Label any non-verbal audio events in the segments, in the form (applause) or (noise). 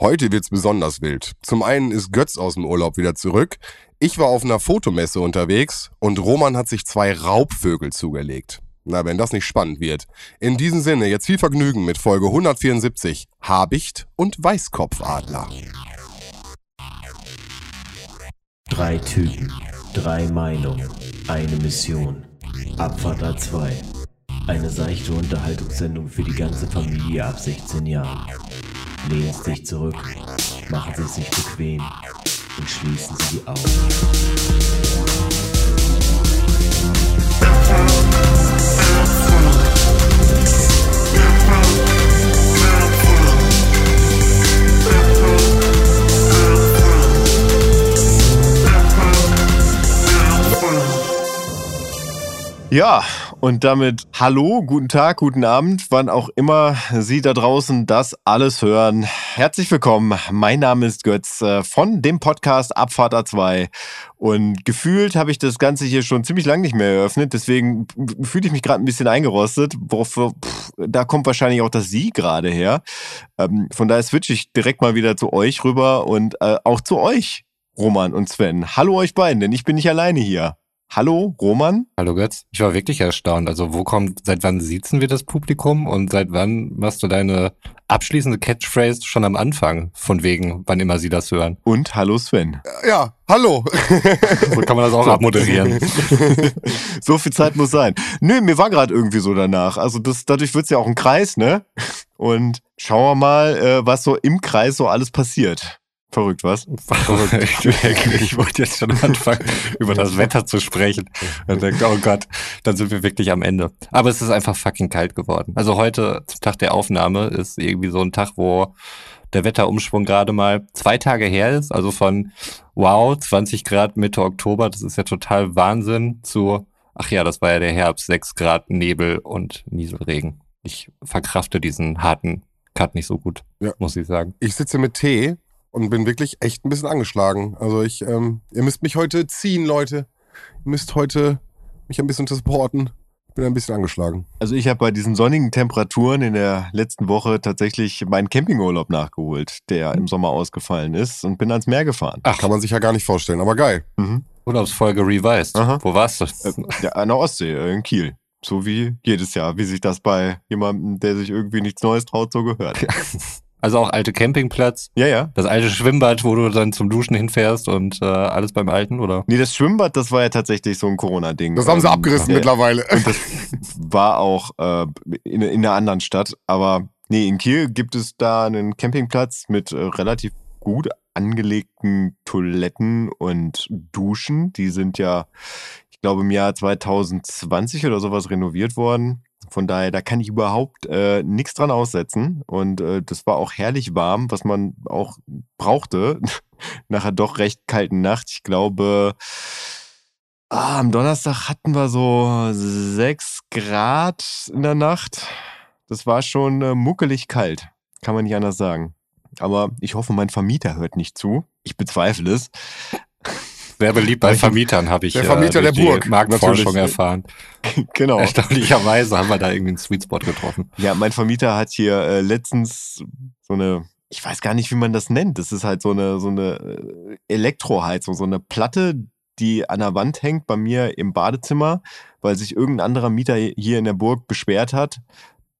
Heute wird's besonders wild. Zum einen ist Götz aus dem Urlaub wieder zurück. Ich war auf einer Fotomesse unterwegs und Roman hat sich zwei Raubvögel zugelegt. Na, wenn das nicht spannend wird. In diesem Sinne, jetzt viel Vergnügen mit Folge 174 Habicht und Weißkopfadler. Drei Typen, drei Meinungen, eine Mission. Abfahrt A2. Eine seichte Unterhaltungssendung für die ganze Familie ab 16 Jahren. Lehnen Sie sich zurück, machen Sie sich bequem und schließen Sie die Augen. Ja, und damit hallo, guten Tag, guten Abend, wann auch immer Sie da draußen das alles hören. Herzlich willkommen. Mein Name ist Götz äh, von dem Podcast Abfahrt A2. Und gefühlt habe ich das Ganze hier schon ziemlich lange nicht mehr eröffnet, deswegen fühle ich mich gerade ein bisschen eingerostet. Pff, da kommt wahrscheinlich auch das Sie gerade her. Ähm, von daher switche ich direkt mal wieder zu euch rüber und äh, auch zu euch, Roman und Sven. Hallo euch beiden, denn ich bin nicht alleine hier. Hallo, Roman? Hallo Götz. Ich war wirklich erstaunt. Also wo kommt, seit wann siezen wir das Publikum und seit wann machst du deine abschließende Catchphrase schon am Anfang? Von wegen, wann immer sie das hören. Und hallo Sven. Ja, hallo. (laughs) So kann man das auch abmoderieren. (laughs) so viel Zeit muss sein. Nö, mir war gerade irgendwie so danach. Also das, dadurch wird's ja auch ein Kreis, ne? Und schauen wir mal, äh, was so im Kreis so alles passiert. Verrückt, was? (laughs) ich, (laughs) ich wollte jetzt schon anfangen, über das Wetter zu sprechen. Und denke, oh Gott, dann sind wir wirklich am Ende. Aber es ist einfach fucking kalt geworden. Also heute, zum Tag der Aufnahme, ist irgendwie so ein Tag, wo der Wetterumschwung gerade mal zwei Tage her ist. Also von wow, 20 Grad Mitte Oktober, das ist ja total Wahnsinn, zu, ach ja, das war ja der Herbst, 6 Grad Nebel und Nieselregen. Ich verkrafte diesen harten Cut nicht so gut, Ja. muss ich sagen. Ich sitze mit Tee und bin wirklich echt ein bisschen angeschlagen. Also ich, ähm, ihr müsst mich heute ziehen, Leute. Ihr müsst heute mich ein bisschen supporten. Ich bin ein bisschen angeschlagen. Also ich habe bei diesen sonnigen Temperaturen in der letzten Woche tatsächlich meinen Campingurlaub nachgeholt, der im Sommer ausgefallen ist und bin ans Meer gefahren. Ach, Kann man sich ja gar nicht vorstellen, aber geil. Mhm. Urlaubsfolge revised. Aha. Wo warst du? Äh, ja, an der Ostsee, äh, in Kiel. So wie jedes Jahr, wie sich das bei jemandem, der sich irgendwie nichts Neues traut, so gehört. (laughs) Also auch alte Campingplatz, Ja, ja. das alte Schwimmbad, wo du dann zum Duschen hinfährst und äh, alles beim Alten, oder? Nee, das Schwimmbad, das war ja tatsächlich so ein Corona-Ding. Das haben sie Ähm, abgerissen äh, mittlerweile. war auch äh, in, in einer anderen Stadt. Aber nee, in Kiel gibt es da einen Campingplatz mit äh, relativ gut angelegten Toiletten und Duschen. Die sind ja, ich glaube, im Jahr 2020 oder sowas renoviert worden. Von daher, da kann ich überhaupt äh, nichts dran aussetzen. Und äh, das war auch herrlich warm, was man auch brauchte. (laughs) Nach einer doch recht kalten Nacht. Ich glaube, ah, am Donnerstag hatten wir so sechs Grad in der Nacht. Das war schon äh, muckelig kalt. Kann man nicht anders sagen. Aber ich hoffe, mein Vermieter hört nicht zu. Ich bezweifle es. Sehr beliebt bei Vermietern, habe ich Der Vermieter durch der Burg, Marktforschung (laughs) erfahren. (laughs) genau. Erstaunlicherweise haben wir da irgendwie einen Sweet Spot getroffen. Ja, mein Vermieter hat hier äh, letztens so eine, ich weiß gar nicht, wie man das nennt. Das ist halt so eine, so eine äh, Elektroheizung, so eine Platte, die an der Wand hängt bei mir im Badezimmer, weil sich irgendein anderer Mieter hier in der Burg beschwert hat,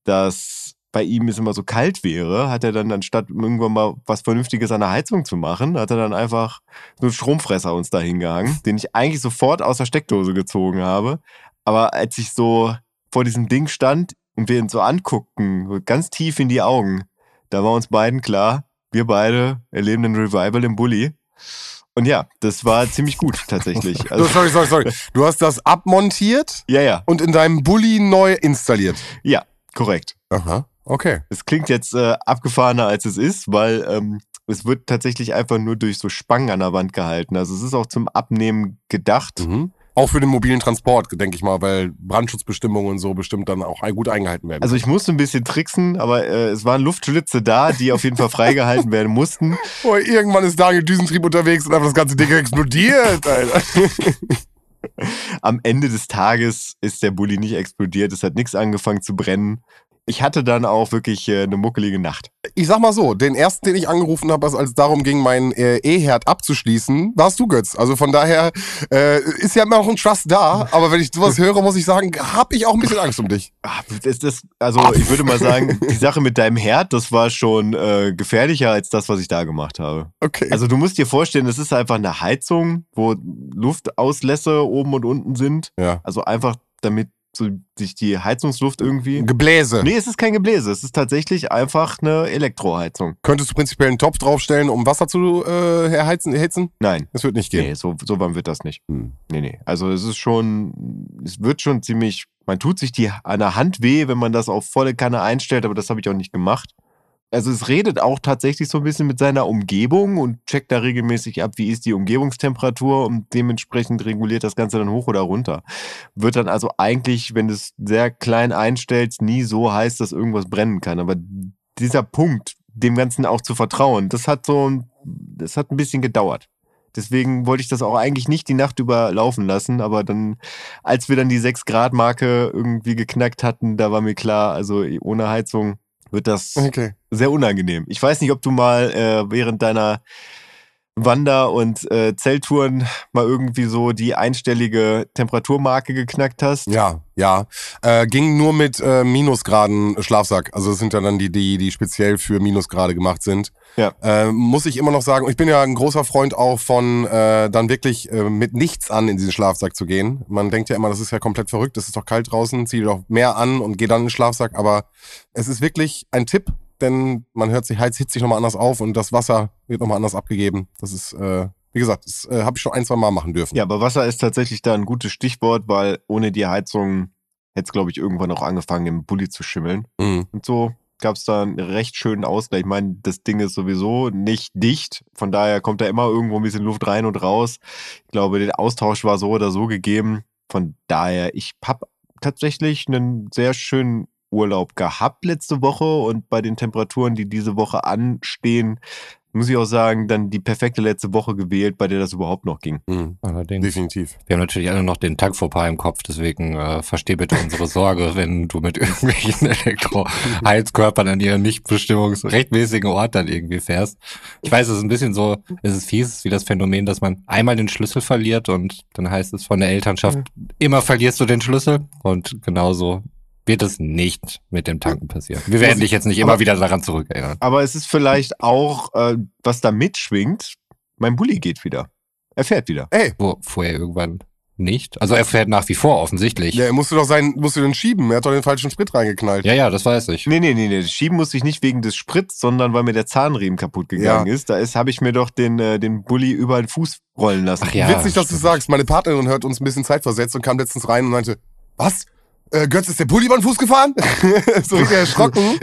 dass bei ihm es immer so kalt wäre, hat er dann anstatt irgendwann mal was Vernünftiges an der Heizung zu machen, hat er dann einfach so einen Stromfresser uns da hingehangen, den ich eigentlich sofort aus der Steckdose gezogen habe. Aber als ich so vor diesem Ding stand und wir ihn so anguckten, ganz tief in die Augen, da war uns beiden klar, wir beide erleben einen Revival im Bulli. Und ja, das war ziemlich gut tatsächlich. So, (laughs) Also, sorry, sorry, sorry. Du hast das abmontiert ja, ja, und in deinem Bulli neu installiert. ja, korrekt. Aha, okay. Es klingt jetzt äh, abgefahrener, als es ist, weil ähm, es wird tatsächlich einfach nur durch so Spangen an der Wand gehalten. Also es ist auch zum Abnehmen gedacht. Mhm. Auch für den mobilen Transport, denke ich mal, weil Brandschutzbestimmungen und so bestimmt dann auch gut eingehalten werden. Also ich musste ein bisschen tricksen, aber äh, es waren Luftschlitze da, die auf jeden Fall freigehalten werden mussten. (laughs) Boah, irgendwann ist Daniel Düsentrieb unterwegs und einfach das ganze Ding explodiert, Alter. (laughs) Am Ende des Tages ist der Bulli nicht explodiert, es hat nichts angefangen zu brennen. Ich hatte dann auch wirklich äh, eine muckelige Nacht. Ich sag mal so, den ersten, den ich angerufen habe, als es darum ging, meinen äh, E-Herd abzuschließen, warst du, Götz. Also von daher äh, ist ja immer noch ein Trust da, aber wenn ich sowas höre, muss ich sagen, habe ich auch ein bisschen Angst um dich. Ah, Das, das, also ich würde mal sagen, die Sache mit deinem Herd, das war schon äh, gefährlicher als das, was ich da gemacht habe. Okay. Also du musst dir vorstellen, es ist einfach eine Heizung, wo Luftauslässe oben und unten sind. ja. Also einfach damit so sich die Heizungsluft irgendwie. Gebläse. Nee, es ist kein Gebläse. Es ist tatsächlich einfach eine Elektroheizung. Könntest du prinzipiell einen Topf draufstellen, um Wasser zu äh, erheizen, erhitzen? Nein. Das wird nicht gehen. Nee, so, so warm wird das nicht. Hm. Nee, nee. Also es ist schon, es wird schon ziemlich, man tut sich die an der Hand weh, wenn man das auf volle Kanne einstellt, aber das habe ich auch nicht gemacht. Also es redet auch tatsächlich so ein bisschen mit seiner Umgebung und checkt da regelmäßig ab, wie ist die Umgebungstemperatur und dementsprechend reguliert das Ganze dann hoch oder runter. Wird dann also eigentlich, wenn du es sehr klein einstellst, nie so heiß, dass irgendwas brennen kann. Aber dieser Punkt, dem Ganzen auch zu vertrauen, das hat so, ein- das hat ein bisschen gedauert. Deswegen wollte ich das auch eigentlich nicht die Nacht über laufen lassen, aber dann, als wir dann die 6-Grad-Marke irgendwie geknackt hatten, da war mir klar, also ohne Heizung wird das Okay. sehr unangenehm. Ich weiß nicht, ob du mal äh, während deiner Wander- und äh, Zelttouren mal irgendwie so die einstellige Temperaturmarke geknackt hast. Ja, ja. Äh, ging nur mit äh, Minusgraden Schlafsack. Also das sind ja dann die, die, die speziell für Minusgrade gemacht sind. Ja. Äh, muss ich immer noch sagen, ich bin ja ein großer Freund auch von äh, dann wirklich äh, mit nichts an in diesen Schlafsack zu gehen. Man denkt ja immer, das ist ja komplett verrückt, es ist doch kalt draußen, zieh dir doch mehr an und geh dann in den Schlafsack. Aber es ist wirklich ein Tipp, denn man hört sich, heizt, hitzt sich nochmal anders auf und das Wasser wird nochmal anders abgegeben. Das ist, äh, wie gesagt, das äh, habe ich schon ein, zwei Mal machen dürfen. Ja, aber Wasser ist tatsächlich da ein gutes Stichwort, weil ohne die Heizung hätte es, glaube ich, irgendwann auch angefangen, im Bulli zu schimmeln. Mhm. Und so gab es da einen recht schönen Ausgleich. Ich meine, das Ding ist sowieso nicht dicht. Von daher kommt da immer irgendwo ein bisschen Luft rein und raus. Ich glaube, der Austausch war so oder so gegeben. Von daher, ich habe tatsächlich einen sehr schönen Urlaub gehabt letzte Woche und bei den Temperaturen, die diese Woche anstehen, muss ich auch sagen, dann die perfekte letzte Woche gewählt, bei der das überhaupt noch ging. Mhm. Allerdings. Definitiv. Wir haben natürlich alle noch den Tankfauxpas im Kopf, deswegen äh, versteh bitte unsere Sorge, (laughs) wenn du mit irgendwelchen Elektroheizkörpern an ihren nicht bestimmungsrechtmäßigen Ort dann irgendwie fährst. Ich weiß, es ist ein bisschen so, es ist fies, es ist wie das Phänomen, dass man einmal den Schlüssel verliert und dann heißt es von der Elternschaft, immer verlierst du den Schlüssel und genauso wird es nicht mit dem Tanken passieren. Wir werden dich jetzt nicht immer Aber- wieder daran zurückerinnern. Aber es ist vielleicht auch, äh, was da mitschwingt, mein Bulli geht wieder. Er fährt wieder. Ey, Wo vorher irgendwann nicht. Also er fährt nach wie vor offensichtlich. ja, musst du doch sein, musst du den schieben. Er hat doch den falschen Sprit reingeknallt. Ja, ja, das weiß ich. Nee, nee, nee, nee. Schieben musste ich nicht wegen des Spritz, sondern weil mir der Zahnriemen kaputt gegangen Ja. ist. Da ist, habe ich mir doch den, äh, den Bulli über den Fuß rollen lassen. Ach ja. Witzig, dass du sagst. Meine Partnerin hört uns ein bisschen Zeit versetzt und kam letztens rein und meinte, was? Äh, Götz, ist der Pulli über den Fuß gefahren? (laughs) so richtig erschrocken. (laughs)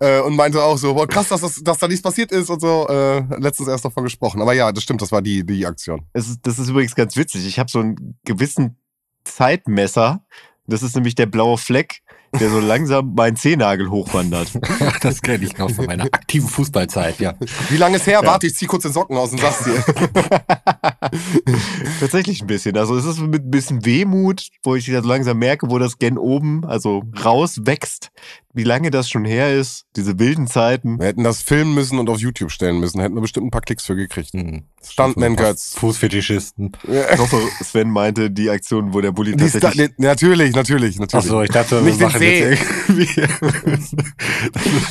äh, und meinte auch so, boah, krass, dass, das, dass da nichts passiert ist und so. Äh, letztens erst davon gesprochen. Aber ja, das stimmt, das war die, die Aktion. Ist, das ist übrigens ganz witzig. Ich habe so einen gewissen Zeitmesser. Das ist nämlich der blaue Fleck, der so langsam meinen Zehennagel hochwandert. (laughs) Das kenne ich noch von meiner aktiven Fußballzeit, ja. Wie lange ist her? Warte, ich zieh kurz den Socken aus und sag's dir. (laughs) Tatsächlich ein bisschen. Also es ist mit ein bisschen Wehmut, wo ich das langsam merke, wo das gen oben, also rauswächst. Wie lange das schon her ist, diese wilden Zeiten. Wir hätten das filmen müssen und auf YouTube stellen müssen. Hätten wir bestimmt ein paar Klicks für gekriegt. Hm. Stuntman Götz. Fußfetischisten. Ich hoffe, Sven meinte die Aktion, wo der Bulli Die Sta- tatsächlich... nee, natürlich, natürlich, natürlich. Achso, ich dachte, wir Nicht den machen jetzt irgendwie.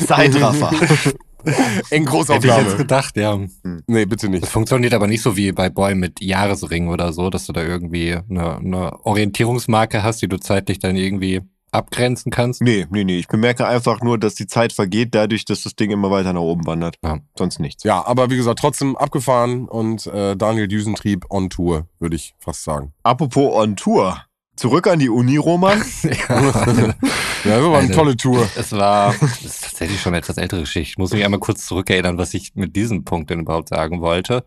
Zeitraffer. (laughs) In Hätte ich Großaufnahme. jetzt gedacht, ja. Nee, bitte nicht. Das funktioniert aber nicht so wie bei Boy mit Jahresringen oder so, dass du da irgendwie eine, eine Orientierungsmarke hast, die du zeitlich dann irgendwie abgrenzen kannst. Nee, nee, nee. Ich bemerke einfach nur, dass die Zeit vergeht, dadurch, dass das Ding immer weiter nach oben wandert. Ja. Sonst nichts. Ja, aber wie gesagt, trotzdem abgefahren und äh, Daniel Düsentrieb on Tour, würde ich fast sagen. Apropos on Tour. Zurück an die Uni, Roman. (laughs) Ja, das war eine Eine- tolle Tour. Es war, das ist tatsächlich schon eine etwas ältere Geschichte. Ich muss mich einmal kurz zurückerinnern, was ich mit diesem Punkt denn überhaupt sagen wollte.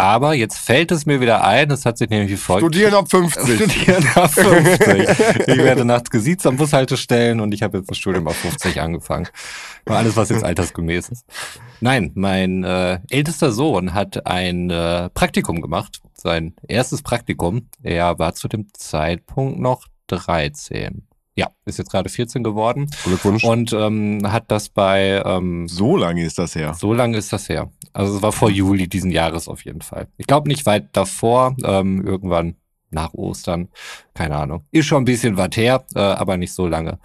Aber jetzt fällt es mir wieder ein, es hat sich nämlich wie folgt. Studieren ab 50. (laughs) Studieren ab 50. Ich werde nachts gesiezt am Bushaltestellen und ich habe jetzt das Studium ab 50 angefangen. Alles, was jetzt altersgemäß ist. Nein, mein äh, ältester Sohn hat ein äh, Praktikum gemacht. Sein erstes Praktikum. Er war zu dem Zeitpunkt noch 13. ja, ist jetzt gerade 14 geworden Glückwunsch. und ähm, hat das bei, ähm, So lange ist das her. so lange ist das her. Also es war vor Juli diesen Jahres auf jeden Fall. Ich glaube nicht weit davor, ähm, irgendwann nach Ostern, keine Ahnung. Ist schon ein bisschen was her, äh, aber nicht so lange.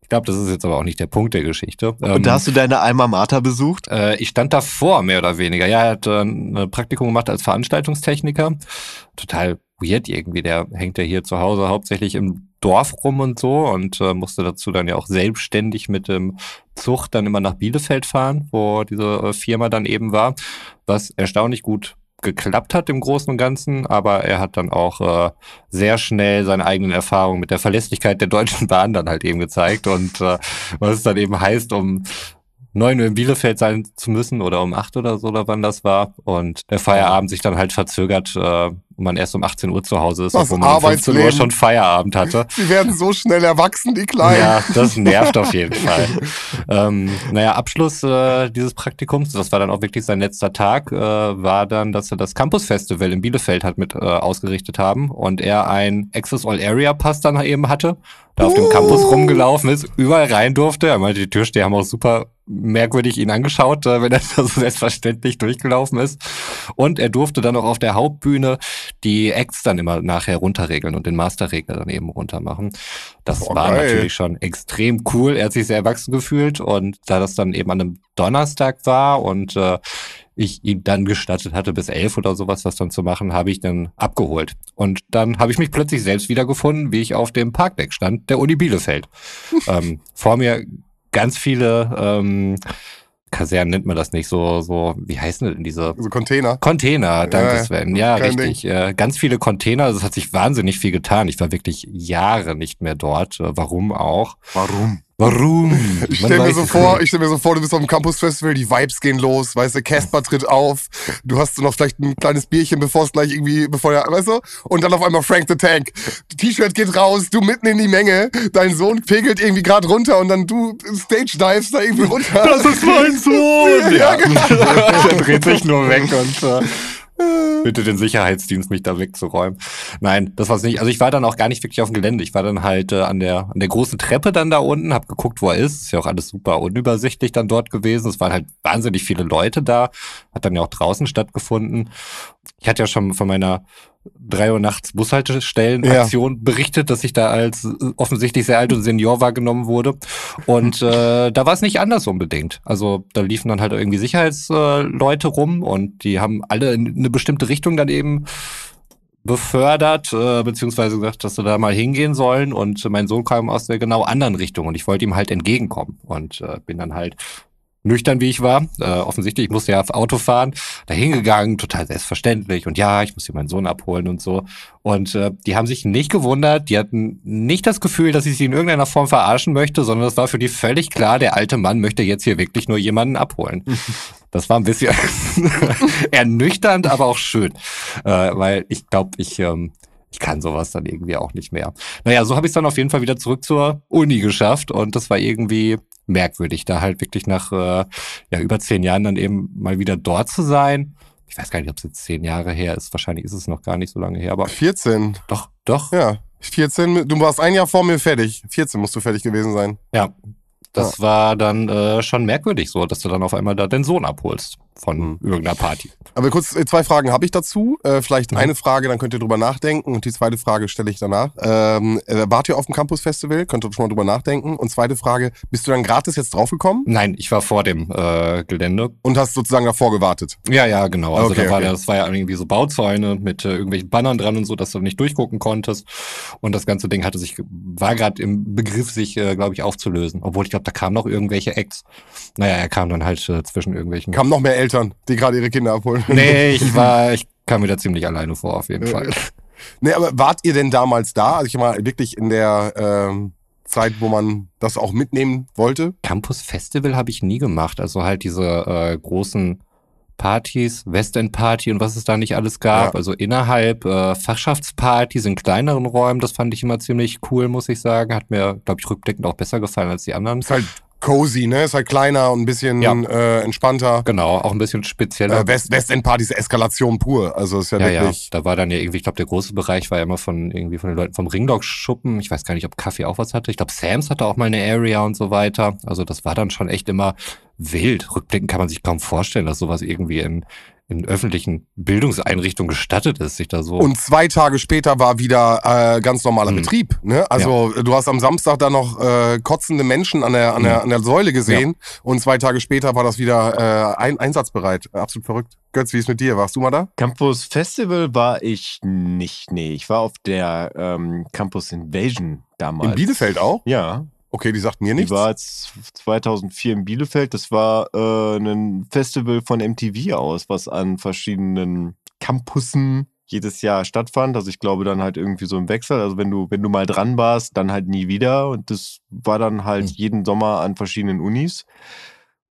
Ich glaube, das ist jetzt aber auch nicht der Punkt der Geschichte. Ähm, Und da hast du deine Alma Mater besucht? äh, ich stand davor, mehr oder weniger. Ja, er hat äh, ein Praktikum gemacht als Veranstaltungstechniker. Total weird irgendwie. Der hängt ja hier zu Hause hauptsächlich im Dorf rum und so und äh, musste dazu dann ja auch selbstständig mit dem Zug dann immer nach Bielefeld fahren, wo diese äh, Firma dann eben war, was erstaunlich gut geklappt hat im Großen und Ganzen, aber er hat dann auch äh, sehr schnell seine eigenen Erfahrungen mit der Verlässlichkeit der Deutschen Bahn dann halt eben gezeigt und äh, was es dann eben heißt, um 9 Uhr in Bielefeld sein zu müssen oder um 8 oder so, oder wann das war. Und der Feierabend sich dann halt verzögert äh, und man erst um 18 Uhr zu Hause ist, Das obwohl man um 15 Uhr schon Feierabend hatte. (laughs) Sie werden so schnell erwachsen, die Kleinen. Ja, das nervt auf jeden (laughs) Fall. ähm, naja, Abschluss äh, dieses Praktikums, das war dann auch wirklich sein letzter Tag, äh, war dann, dass er das Campus Festival in Bielefeld hat mit äh, ausgerichtet haben und er ein Access All Area Pass dann eben hatte, da auf dem Campus rumgelaufen ist, überall rein durfte. Er meinte, die Türsteher haben auch super merkwürdig ihn angeschaut, äh, wenn er (laughs) so selbstverständlich durchgelaufen ist. Und er durfte dann auch auf der Hauptbühne die Acts dann immer nachher runterregeln und den Masterregler dann eben runtermachen. Das Boah, war geil. natürlich schon extrem cool. Er hat sich sehr erwachsen gefühlt und da das dann eben an einem Donnerstag war und äh, ich ihm dann gestattet hatte, bis elf oder sowas was dann zu machen, habe ich dann abgeholt. Und dann habe ich mich plötzlich selbst wiedergefunden, wie ich auf dem Parkdeck stand, der Uni Bielefeld. (laughs) ähm, vor mir ganz viele ähm, Kasernen nennt man das nicht, so, so, wie heißen denn diese So Container. Container, danke Ja, Sven. Ja, richtig. Äh, ganz viele Container, also es hat sich wahnsinnig viel getan. Ich war wirklich Jahre nicht mehr dort. Äh, Warum auch? Warum? Warum? (laughs) Ich Man stell mir so vor, ich stell mir so vor, du bist auf dem Campus Festival, die Vibes gehen los, weißt du, Casper tritt auf, du hast so noch vielleicht ein kleines Bierchen, bevor es gleich irgendwie, bevor der, weißt du, und dann auf einmal Frank the Tank. T-Shirt geht raus, du mitten in die Menge, dein Sohn pegelt irgendwie gerade runter und dann du Stage dives da irgendwie runter. Das ist mein Sohn! (laughs) Ja, Ja, (laughs) Der dreht sich nur weg und äh, bitte den Sicherheitsdienst, mich da wegzuräumen. Nein, das war's nicht. Also ich war dann auch gar nicht wirklich auf dem Gelände. Ich war dann halt äh, an der an der großen Treppe dann da unten, hab geguckt, wo er ist. Ist ja auch alles super unübersichtlich dann dort gewesen. Es waren halt wahnsinnig viele Leute da. Hat dann ja auch draußen stattgefunden. Ich hatte ja schon von meiner drei Uhr nachts Bushaltestellen-Aktion berichtet, dass ich da als äh, offensichtlich sehr alt und Senior wahrgenommen wurde. Und äh, da war es nicht anders unbedingt. Also da liefen dann halt irgendwie Sicherheitsleute rum und die haben alle in eine bestimmte Richtung dann eben befördert, äh, beziehungsweise gesagt, dass sie da mal hingehen sollen. Und mein Sohn kam aus der genau anderen Richtung und ich wollte ihm halt entgegenkommen. Und äh, bin dann halt nüchtern wie ich war, äh, offensichtlich, ich musste ja auf Auto fahren, da hingegangen, total selbstverständlich und ja, ich muss hier meinen Sohn abholen und so. Und äh, die haben sich nicht gewundert, die hatten nicht das Gefühl, dass ich sie in irgendeiner Form verarschen möchte, sondern es war für die völlig klar, der alte Mann möchte jetzt hier wirklich nur jemanden abholen. (laughs) Das war ein bisschen (laughs) ernüchternd, aber auch schön, äh, weil ich glaube, ich ähm, ich kann sowas dann irgendwie auch nicht mehr. Naja, so habe ich es dann auf jeden Fall wieder zurück zur Uni geschafft und das war irgendwie merkwürdig, da halt wirklich nach äh, ja, über zehn Jahren dann eben mal wieder dort zu sein. Ich weiß gar nicht, ob es jetzt zehn Jahre her ist. Wahrscheinlich ist es noch gar nicht so lange her, aber 14. doch, doch. Ja. 14, du warst ein Jahr vor mir fertig. 14 musst du fertig gewesen sein. Ja. Das war dann äh, schon merkwürdig so, dass du dann auf einmal da den Sohn abholst von Mhm. irgendeiner Party. Aber kurz, äh, zwei Fragen habe ich dazu. Äh, vielleicht Mhm. eine Frage, dann könnt ihr drüber nachdenken. Und die zweite Frage stelle ich danach. Ähm, äh, wart ihr auf dem Campus Festival? Könnt ihr schon mal drüber nachdenken. Und zweite Frage, bist du dann gratis jetzt draufgekommen Nein, ich war vor dem äh, Gelände. und hast sozusagen davor gewartet? Ja, ja, genau. Also Okay, da war okay. das war ja irgendwie so Bauzäune mit äh, irgendwelchen Bannern dran und so, dass du nicht durchgucken konntest. Und das ganze Ding hatte sich, war gerade im Begriff, sich, äh, glaube ich, aufzulösen. Obwohl ich glaube, da kamen noch irgendwelche Acts. Naja, er kam dann halt äh, zwischen irgendwelchen. Kamen noch mehr Eltern, die gerade ihre Kinder abholen. nee, (laughs) ich war, ich kam mir da ziemlich alleine vor, auf jeden Fall. Nee, aber wart ihr denn damals da? Also ich mal wirklich in der ähm, Zeit, wo man das auch mitnehmen wollte? Campus Festival habe ich nie gemacht. Also halt diese äh, großen Partys, Westend Party und was es da nicht alles gab. Ja. Also innerhalb äh, Fachschaftspartys in kleineren Räumen, das fand ich immer ziemlich cool, muss ich sagen. Hat mir, glaube ich, rückblickend auch besser gefallen als die anderen. Ist halt cozy, ne? Ist halt kleiner und ein bisschen Ja. äh, entspannter. Genau, auch ein bisschen spezieller. Äh, West Westend-Partys Eskalation pur. Also ist ja, ja, ja, wirklich. da war dann ja irgendwie, ich glaube, der große Bereich war ja immer von irgendwie von den Leuten vom Ringdog-Schuppen. Ich weiß gar nicht, ob Kaffee auch was hatte. Ich glaube, Sam's hatte auch mal eine Area und so weiter. Also das war dann schon echt immer wild. Rückblickend kann man sich kaum vorstellen, dass sowas irgendwie in, in öffentlichen Bildungseinrichtungen gestattet ist, sich da so. Und zwei Tage später war wieder äh, ganz normaler Mhm. Betrieb. Ne? Also du hast am Samstag da noch äh, kotzende Menschen an der, an der, an der Säule gesehen und zwei Tage später war das wieder äh, ein, einsatzbereit. Absolut verrückt. Götz, wie ist mit dir? Warst du mal da? Campus Festival war ich nicht. Nee, ich war auf der ähm, Campus Invasion damals. In Bielefeld auch? Ja, Okay, die sagt mir die nichts. war z- 2004 in Bielefeld. Das war äh, ein Festival von MTV aus, was an verschiedenen Campussen jedes Jahr stattfand. Also ich glaube dann halt irgendwie so im Wechsel. Also wenn du, wenn du mal dran warst, dann halt nie wieder. Und das war dann halt Hm. jeden Sommer an verschiedenen Unis.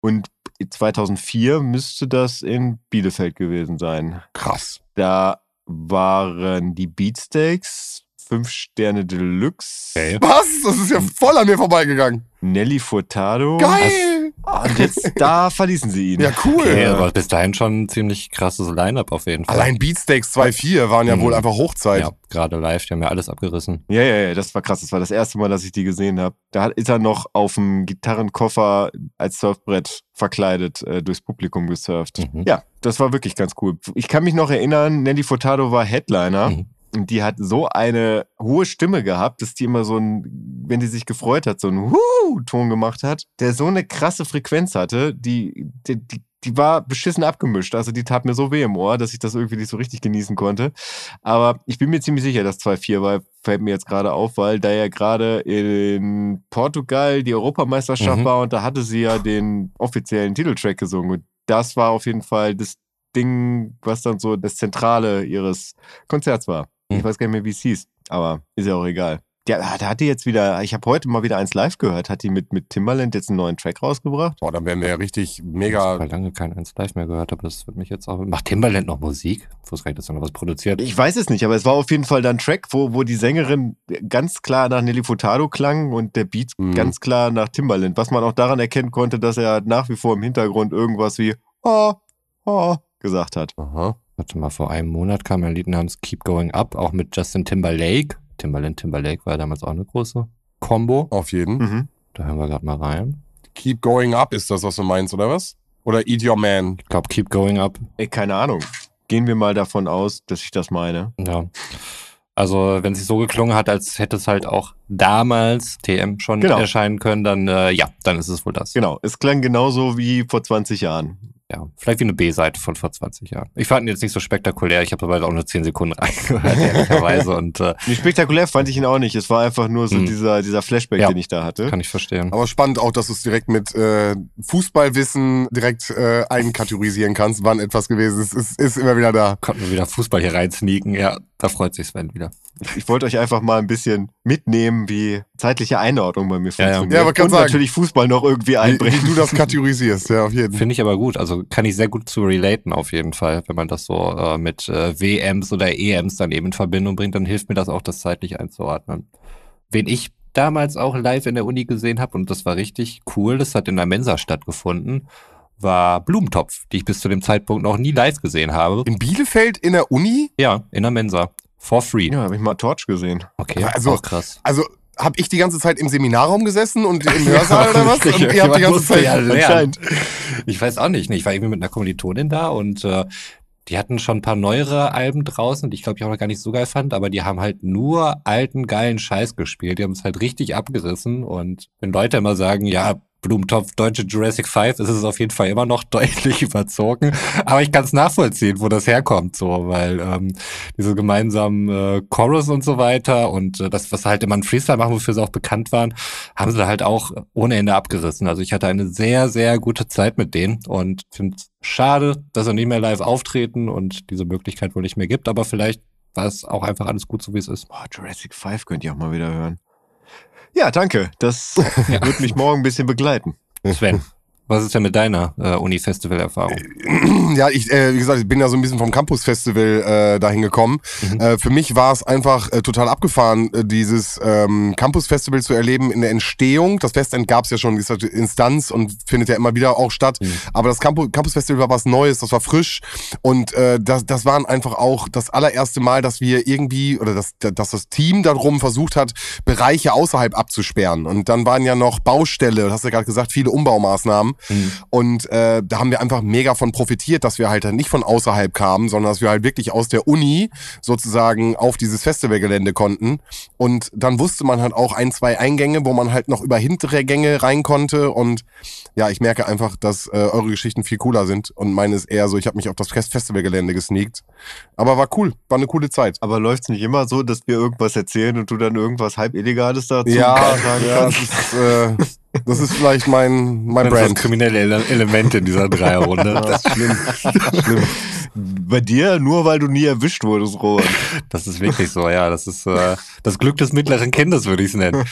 Und 2004 müsste das in Bielefeld gewesen sein. Krass. Da waren die Beatsteaks, 5 Sterne Deluxe, Okay. Was? Das ist ja voll an mir vorbeigegangen. Nelly Furtado. Geil! Und jetzt, da (laughs) verließen sie ihn. Ja, cool. Okay, aber bis dahin schon ein ziemlich krasses Line-Up auf jeden Fall. Allein Beatsteaks 2.4 waren ja Mhm. wohl einfach Hochzeit. Ja, gerade live, die haben ja alles abgerissen. Ja, ja, ja, das war krass. Das war das erste Mal, dass ich die gesehen habe. Da hat- ist er noch auf dem Gitarrenkoffer als Surfbrett verkleidet äh, durchs Publikum gesurft. Mhm. Ja, das war wirklich ganz cool. Ich kann mich noch erinnern, Nelly Furtado war Headliner. Mhm. Und die hat so eine hohe Stimme gehabt, dass die immer so ein, wenn die sich gefreut hat, so einen Huh-Ton gemacht hat, der so eine krasse Frequenz hatte, die, die, die, die war beschissen abgemischt. Also die tat mir so weh im Ohr, dass ich das irgendwie nicht so richtig genießen konnte. Aber ich bin mir ziemlich sicher, dass 2-4 war, fällt mir jetzt gerade auf, weil da ja gerade in Portugal die Europameisterschaft Mhm. war und da hatte sie ja den offiziellen Titeltrack gesungen. Und das war auf jeden Fall das Ding, was dann so das Zentrale ihres Konzerts war. Ich Mhm. weiß gar nicht mehr, wie es hieß, aber ist ja auch egal. Ja, da hat die jetzt wieder, ich habe heute mal wieder eins live gehört, hat die mit, mit Timbaland jetzt einen neuen Track rausgebracht? Boah, dann wären wir ja richtig Ich mega. habe lange kein eins live mehr gehört, aber das wird mich jetzt auch. Macht Timbaland noch Musik? Ich wusste gar nicht, dass er noch was produziert. Ich weiß es nicht, aber es war auf jeden Fall dann ein Track, wo, wo die Sängerin ganz klar nach Nelly Furtado klang und der Beat Mhm. ganz klar nach Timbaland, was man auch daran erkennen konnte, dass er nach wie vor im Hintergrund irgendwas wie oh, oh gesagt hat. Aha. Warte mal, vor einem Monat kam ein Lied namens Keep Going Up, auch mit Justin Timberlake. Timbaland Timberlake war ja damals auch eine große Combo. Auf jeden. Mhm. Da hören wir gerade mal rein. Keep going up ist das, was du meinst, oder was? Oder Eat Your Man. Ich glaube, Keep Going Up. Ey, keine Ahnung. Gehen wir mal davon aus, dass ich das meine. Ja. Also, wenn es sich so geklungen hat, als hätte es halt auch damals TM schon Genau. erscheinen können, dann äh, ja, dann ist es wohl das. Genau, es klang genauso wie vor 20 Jahren. Ja, vielleicht wie eine B-Seite von vor 20 Jahren. Ich fand ihn jetzt nicht so spektakulär. Ich habe aber auch nur 10 Sekunden (laughs) reingehört, ehrlicherweise. (laughs) Und äh, Nee, spektakulär fand ich ihn auch nicht. Es war einfach nur so Mhm. dieser, dieser Flashback, Ja. den ich da hatte. kann ich verstehen. Aber spannend auch, dass du es direkt mit äh, Fußballwissen direkt äh, einkategorisieren kannst, wann etwas gewesen ist. Ist, ist immer wieder da. Konnten wir wieder Fußball hier reinsneaken. Ja, da freut sich Sven wieder. Ich, wollte euch einfach mal ein bisschen mitnehmen, wie zeitliche Einordnung bei mir Ja, ja. funktioniert. Ja, aber kann Und sagen. natürlich Fußball noch irgendwie Wie, einbringen. wie du das kategorisierst, ja, auf jeden Fall. Finde ich aber gut. Also kann ich sehr gut zu relaten auf jeden Fall. Wenn man das so äh, mit äh, WMs oder EMs dann eben in Verbindung bringt, dann hilft mir das auch, das zeitlich einzuordnen. Wen ich damals auch live in der Uni gesehen habe, und das war richtig cool, das hat in der Mensa stattgefunden, war Blumentopf, die ich bis zu dem Zeitpunkt noch nie live gesehen habe. In Bielefeld in der Uni? Ja, in der Mensa. For free. ja, habe ich mal Torch gesehen. Okay, Also- auch krass. Also habe ich die ganze Zeit im Seminarraum gesessen und im (laughs) Hörsaal oder was? Und ihr habt die ganze Zeit. ja. Anscheinend. Ich weiß auch nicht. ne, Ich war irgendwie mit einer Kommilitonin da und äh, die hatten schon ein paar neuere Alben draußen, die ich glaube ich auch noch gar nicht so geil fand, aber die haben halt nur alten, geilen Scheiß gespielt. Die haben es halt richtig abgerissen und wenn Leute immer sagen, ja, Blumentopf, deutsche Jurassic 5, ist es auf jeden Fall immer noch (laughs) deutlich überzogen. Aber ich kann es nachvollziehen, wo das herkommt, so, weil ähm, diese gemeinsamen äh, Chorus und so weiter und äh, das, was halt immer ein Freestyle machen, wofür sie auch bekannt waren, haben sie halt auch ohne Ende abgerissen. Also ich hatte eine sehr, sehr gute Zeit mit denen und finde es schade, dass sie nicht mehr live auftreten und diese Möglichkeit wohl nicht mehr gibt, aber vielleicht war es auch einfach alles gut, so wie es ist. Boah, Jurassic 5 könnt ihr auch mal wieder hören. Ja, danke. Das (laughs) wird mich morgen ein bisschen begleiten. Sven, Was ist denn mit deiner äh, Uni-Festival-Erfahrung? (clears throat) Ja, ich, äh, wie gesagt, ich bin ja so ein bisschen vom Campus-Festival äh, dahin gekommen. Mhm. Äh, für mich war es einfach äh, total abgefahren, äh, dieses ähm, Campus-Festival zu erleben in der Entstehung. Das Festend gab es ja schon, diese Instanz und findet ja immer wieder auch statt. Mhm. Aber das Campu- Campus-Festival war was Neues, das war frisch und äh, das, das waren einfach auch das allererste Mal, dass wir irgendwie oder dass, dass das Team darum versucht hat, Bereiche außerhalb abzusperren. Und dann waren ja noch Baustelle, du hast ja gerade gesagt, viele Umbaumaßnahmen. Mhm. Und äh, da haben wir einfach mega von profitiert, dass wir halt nicht von außerhalb kamen, sondern dass wir halt wirklich aus der Uni sozusagen auf dieses Festivalgelände konnten. Und dann wusste man halt auch ein, zwei Eingänge, wo man halt noch über hintere Gänge rein konnte. Und ja, ich merke einfach, dass äh, eure Geschichten viel cooler sind. Und meine ist eher so, ich habe mich auf das Fest- Festivalgelände gesneakt. Aber war cool, war eine coole Zeit. Aber läuft's nicht immer so, dass wir irgendwas erzählen und du dann irgendwas halb Illegales dazu Ja, (laughs) beitragen ja das, kannst? ist, äh, das ist vielleicht mein, mein ist das Brand. kriminelle Ele Element in dieser Dreierrunde. Das ist schlimm. (laughs) schlimm. Bei dir nur, weil du nie erwischt wurdest, Roman. (laughs) Das ist wirklich so, ja. Das ist äh, das Glück des mittleren Kindes, würde ich es nennen.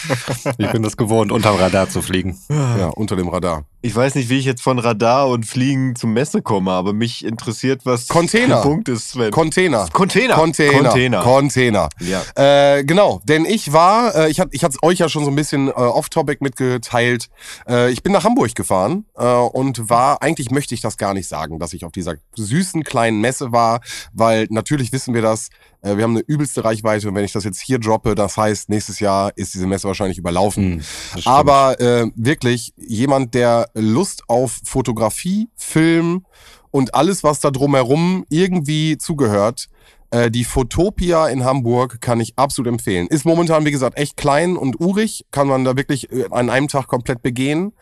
Ich bin das gewohnt, unterm Radar zu fliegen. Ja, unter dem Radar. Ich weiß nicht, wie ich jetzt von Radar und Fliegen zum Messe komme, aber mich interessiert, was Container. der Punkt ist, Sven. Container. Container. Container. Container. Container. Ja. Äh, genau, denn ich war, äh, ich hatte ich es euch ja schon so ein bisschen äh, off-topic mitgeteilt. Äh, ich bin nach Hamburg gefahren äh, und war, eigentlich möchte ich das gar nicht sagen, dass ich auf dieser süßen kleinen Messe war, weil natürlich wissen wir das, äh, wir haben eine übelste Reichweite und wenn ich das jetzt hier droppe, das heißt, nächstes Jahr ist diese Messe wahrscheinlich überlaufen. Stimmt. Aber äh, wirklich jemand, der Lust auf Fotografie, Film und alles, was da drumherum irgendwie zugehört, äh, die Fotopia in Hamburg kann ich absolut empfehlen. Ist momentan, wie gesagt, echt klein und urig, kann man da wirklich äh, an einem Tag komplett begehen.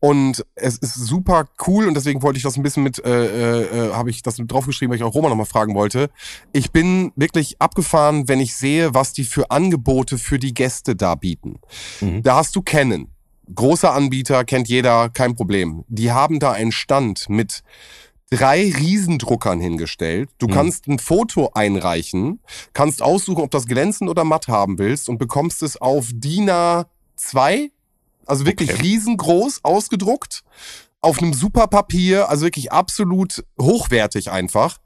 Und es ist super cool und deswegen wollte ich das ein bisschen mit, äh, äh, habe ich das mit draufgeschrieben, weil ich auch Roman nochmal fragen wollte. Ich bin wirklich abgefahren, wenn ich sehe, was die für Angebote für die Gäste da bieten. Mhm. Da hast du Canon. Großer Anbieter, kennt jeder, kein Problem. Die haben da einen Stand mit drei Riesendruckern hingestellt. Du Mhm. kannst ein Foto einreichen, kannst aussuchen, ob das glänzend oder matt haben willst und bekommst es auf DIN A2, also wirklich Okay. riesengroß ausgedruckt, auf einem super Papier, also wirklich absolut hochwertig einfach.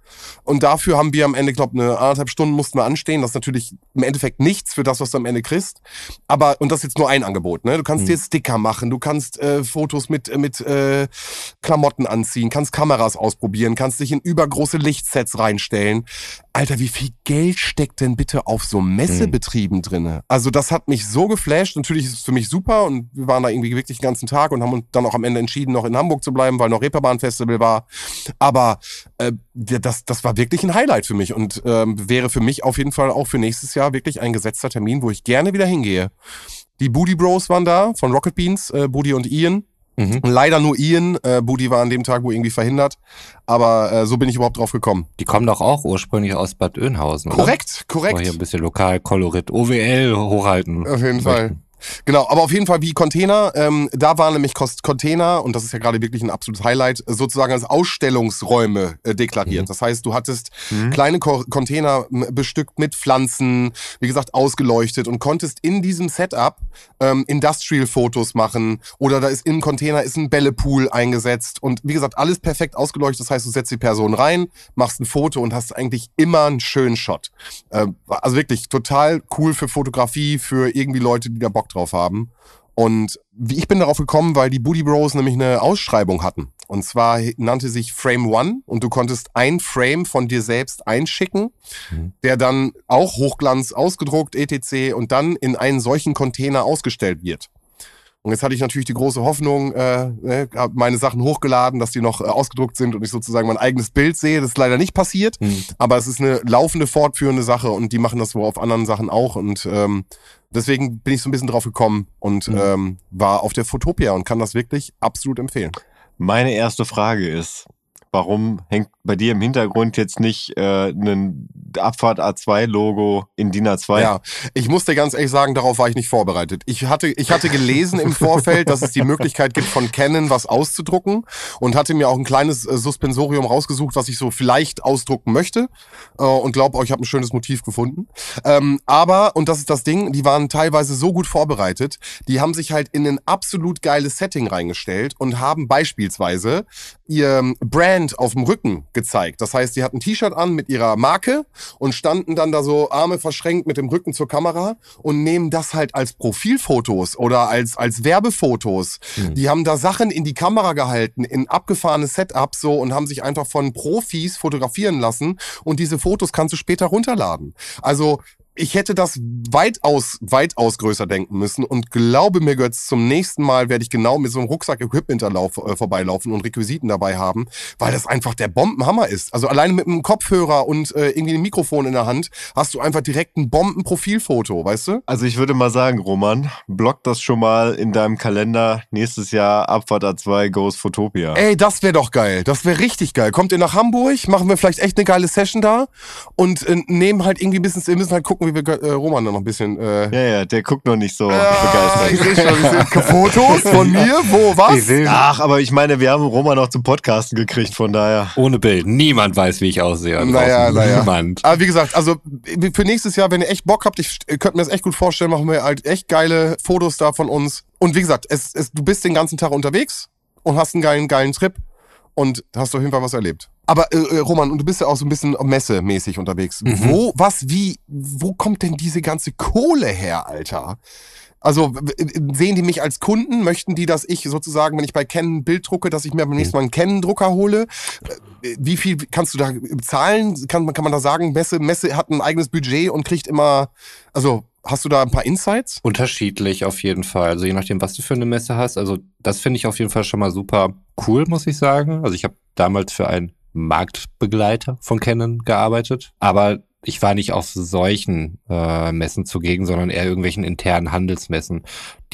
Und dafür haben wir am Ende, glaube eine anderthalb Stunden mussten wir anstehen. Das ist natürlich im Endeffekt nichts für das, was du am Ende kriegst. Aber, und das ist jetzt nur ein Angebot, ne? Du kannst Mhm. dir Sticker machen, du kannst äh, Fotos mit, äh, mit äh, Klamotten anziehen, kannst Kameras ausprobieren, kannst dich in übergroße Lichtsets reinstellen. Alter, wie viel Geld steckt denn bitte auf so Messebetrieben drinne? Also das hat mich so geflasht. Natürlich ist es für mich super und wir waren da irgendwie wirklich den ganzen Tag und haben uns dann auch am Ende entschieden, noch in Hamburg zu bleiben, weil noch Reeperbahn-Festival war. Aber äh, ja, das, das war wirklich ein Highlight für mich und ähm, wäre für mich auf jeden Fall auch für nächstes Jahr wirklich ein gesetzter Termin, wo ich gerne wieder hingehe. Die Booty Bros waren da von Rocket Beans, äh, Booty und Ian. Mhm. Leider nur Ian. Äh, Booty war an dem Tag wo irgendwie verhindert. Aber äh, so bin ich überhaupt drauf gekommen. Die kommen doch auch ursprünglich aus Bad Oeynhausen, oder? Korrekt, Oh, hier korrekt. ein bisschen lokal, Kolorit, OWL hochhalten. Auf jeden Fall. Genau, aber auf jeden Fall wie Container. Ähm, da waren nämlich Container, und das ist ja gerade wirklich ein absolutes Highlight, sozusagen als Ausstellungsräume äh, deklariert. Mhm. Das heißt, du hattest Mhm. kleine Ko Container bestückt mit Pflanzen, wie gesagt, ausgeleuchtet und konntest in diesem Setup ähm, Industrial-Fotos machen oder da ist im Container ist ein Bällepool eingesetzt und wie gesagt, alles perfekt ausgeleuchtet. Das heißt, du setzt die Person rein, machst ein Foto und hast eigentlich immer einen schönen Shot. Ähm, also wirklich total cool für Fotografie, für irgendwie Leute, die da Bock drauf haben. Und wie ich bin darauf gekommen, weil die Booty Bros nämlich eine Ausschreibung hatten. Und zwar nannte sich Frame One und du konntest ein Frame von dir selbst einschicken, Mhm. der dann auch Hochglanz ausgedruckt, etc. und dann in einen solchen Container ausgestellt wird. Und jetzt hatte ich natürlich die große Hoffnung, äh, ne, hab meine Sachen hochgeladen, dass die noch äh, ausgedruckt sind und ich sozusagen mein eigenes Bild sehe. Das ist leider nicht passiert, Mhm. aber es ist eine laufende, fortführende Sache und die machen das wohl auf anderen Sachen auch. Und ähm, deswegen bin ich so ein bisschen drauf gekommen und Mhm. ähm, war auf der Fotopia und kann das wirklich absolut empfehlen. Meine erste Frage ist, warum hängt bei dir im Hintergrund jetzt nicht äh, ein Abfahrt A2-Logo in DIN A2? Ja, ich muss dir ganz ehrlich sagen, darauf war ich nicht vorbereitet. Ich hatte, ich hatte gelesen im Vorfeld, dass es die Möglichkeit gibt, von Canon was auszudrucken und hatte mir auch ein kleines äh, Suspensorium rausgesucht, was ich so vielleicht ausdrucken möchte äh, und glaube ich habe ein schönes Motiv gefunden. Ähm, aber, und das ist das Ding, die waren teilweise so gut vorbereitet, die haben sich halt in ein absolut geiles Setting reingestellt und haben beispielsweise ihr Brand auf dem Rücken gezeigt. Das heißt, sie hatten ein T-Shirt an mit ihrer Marke und standen dann da so Arme verschränkt mit dem Rücken zur Kamera und nehmen das halt als Profilfotos oder als, als Werbefotos. Mhm. Die haben da Sachen in die Kamera gehalten, in abgefahrene Setups so und haben sich einfach von Profis fotografieren lassen und diese Fotos kannst du später runterladen. Also ich hätte das weitaus, weitaus größer denken müssen und glaube mir, Götz, zum nächsten Mal werde ich genau mit so einem Rucksack-Equipment äh, vorbeilaufen und Requisiten dabei haben, weil das einfach der Bombenhammer ist. Also alleine mit einem Kopfhörer und äh, irgendwie einem Mikrofon in der Hand hast du einfach direkt ein Bombenprofilfoto, weißt du? Also ich würde mal sagen, Roman, block das schon mal in deinem Kalender. Nächstes Jahr Abfahrt A2 Goes Photopia. Ey, das wäre doch geil. Das wäre richtig geil. Kommt ihr nach Hamburg, machen wir vielleicht echt eine geile Session da und äh, nehmen halt irgendwie ein bisschen, wir müssen halt gucken, gucken, wie wir äh, Roman da noch ein bisschen. Äh ja, ja, der guckt noch nicht so ja, begeistert. Ich sehe schon, ich seh Fotos von (laughs) mir, wo, was? Ach, aber ich meine, wir haben Roman noch zum Podcasten gekriegt, von daher. Ohne Bild. Niemand weiß, wie ich aussehe. Naja, naja. Niemand. Aber wie gesagt, also für nächstes Jahr, wenn ihr echt Bock habt, ich könnte mir das echt gut vorstellen, machen wir halt echt geile Fotos da von uns. Und wie gesagt, es, es, du bist den ganzen Tag unterwegs und hast einen geilen, geilen Trip und hast auf jeden Fall was erlebt. Aber äh, äh Roman, und du bist ja auch so ein bisschen messemäßig unterwegs. Mhm. Wo, was, wie, wo kommt denn diese ganze Kohle her, Alter? Also sehen die mich als Kunden? Möchten die, dass ich sozusagen, wenn ich bei Canon ein Bild drucke, dass ich mir beim nächsten Mal einen Canon-Drucker hole? Äh, wie viel kannst du da bezahlen? Kann, kann man da sagen, Messe, Messe hat ein eigenes Budget und kriegt immer, also Hast du da ein paar Insights? Unterschiedlich auf jeden Fall. Also je nachdem, was du für eine Messe hast. Also das finde ich auf jeden Fall schon mal super cool, muss ich sagen. Also ich habe damals für einen Marktbegleiter von Canon gearbeitet. Aber ich war nicht auf solchen äh, Messen zugegen, sondern eher irgendwelchen internen Handelsmessen.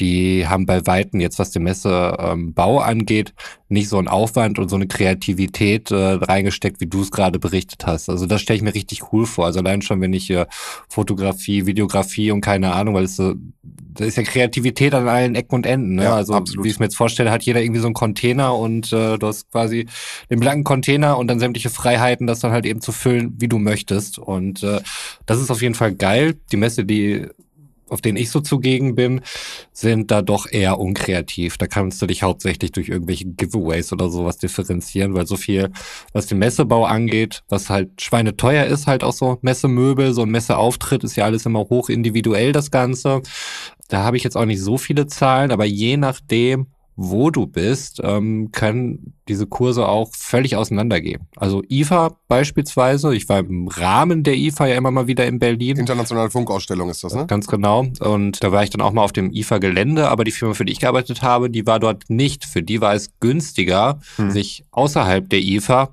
Die haben bei Weitem jetzt, was den Messebau ähm, angeht, nicht so einen Aufwand und so eine Kreativität äh, reingesteckt, wie du es gerade berichtet hast. Also das stelle ich mir richtig cool vor. Also allein schon, wenn ich äh, Fotografie, Videografie und keine Ahnung, weil es so, da ist ja Kreativität an allen Ecken und Enden. Ne? Ja, also absolut. wie ich es mir jetzt vorstelle, hat jeder irgendwie so einen Container und äh, du hast quasi den blanken Container und dann sämtliche Freiheiten, das dann halt eben zu füllen, wie du möchtest. Und äh, das ist auf jeden Fall geil. Die Messe, die auf denen ich so zugegen bin, sind da doch eher unkreativ. Da kannst du dich hauptsächlich durch irgendwelche Giveaways oder sowas differenzieren, weil so viel, was den Messebau angeht, was halt schweineteuer ist, halt auch so Messemöbel, so ein Messeauftritt ist ja alles immer hoch individuell, das Ganze. Da habe ich jetzt auch nicht so viele Zahlen, aber je nachdem, wo du bist, ähm, können diese Kurse auch völlig auseinandergehen. Also IFA beispielsweise, ich war im Rahmen der IFA ja immer mal wieder in Berlin. Internationale Funkausstellung ist das, ne? Ganz genau. Und da war ich dann auch mal auf dem IFA-Gelände, aber die Firma, für die ich gearbeitet habe, die war dort nicht. Für die war es günstiger, hm. sich außerhalb der IFA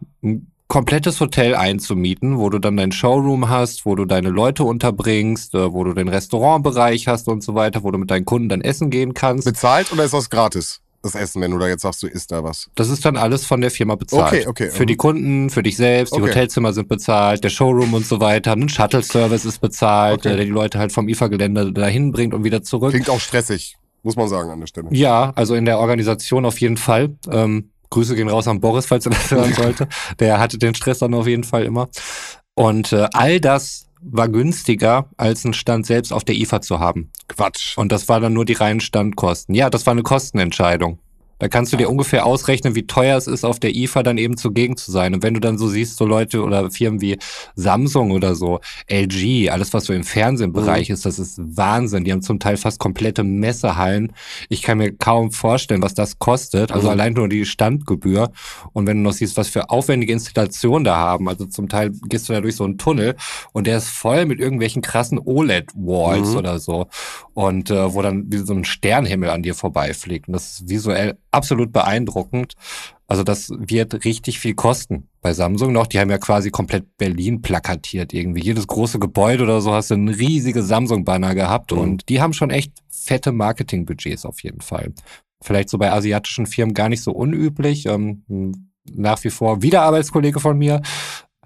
komplettes Hotel einzumieten, wo du dann dein Showroom hast, wo du deine Leute unterbringst, äh, wo du den Restaurantbereich hast und so weiter, wo du mit deinen Kunden dann essen gehen kannst. Bezahlt oder ist das gratis? Das Essen, wenn du da jetzt sagst, du isst da was? Das ist dann alles von der Firma bezahlt. Okay, okay. Für die Kunden, für dich selbst, die okay. Hotelzimmer sind bezahlt, der Showroom und so weiter, ein Shuttle-Service ist bezahlt, okay. der die Leute halt vom IFA-Gelände dahin bringt und wieder zurück. Klingt auch stressig, muss man sagen an der Stelle. Ja, also in der Organisation auf jeden Fall. Ähm, Grüße gehen raus an Boris, falls er das hören (laughs) sollte. Der hatte den Stress dann auf jeden Fall immer. Und äh, all das war günstiger, als einen Stand selbst auf der IFA zu haben. Quatsch. Und das war dann nur die reinen Standkosten. Ja, das war eine Kostenentscheidung. Da kannst du dir ungefähr ausrechnen, wie teuer es ist, auf der IFA dann eben zugegen zu sein. Und wenn du dann so siehst, so Leute oder Firmen wie Samsung oder so, LG, alles was so im Fernsehbereich mhm. ist, das ist Wahnsinn. Die haben zum Teil fast komplette Messehallen. Ich kann mir kaum vorstellen, was das kostet. Also mhm. allein nur die Standgebühr. Und wenn du noch siehst, was für aufwendige Installationen da haben, also zum Teil gehst du da durch so einen Tunnel und der ist voll mit irgendwelchen krassen OLED-Walls mhm. oder so. Und äh, wo dann wie so ein Sternhimmel an dir vorbeifliegt. Und das ist visuell absolut beeindruckend. Also das wird richtig viel kosten bei Samsung noch. Die haben ja quasi komplett Berlin plakatiert irgendwie. Jedes große Gebäude oder so hast du ein riesige Samsung-Banner gehabt mhm. und die haben schon echt fette Marketingbudgets auf jeden Fall. Vielleicht so bei asiatischen Firmen gar nicht so unüblich. Ähm, nach wie vor wieder Arbeitskollege von mir,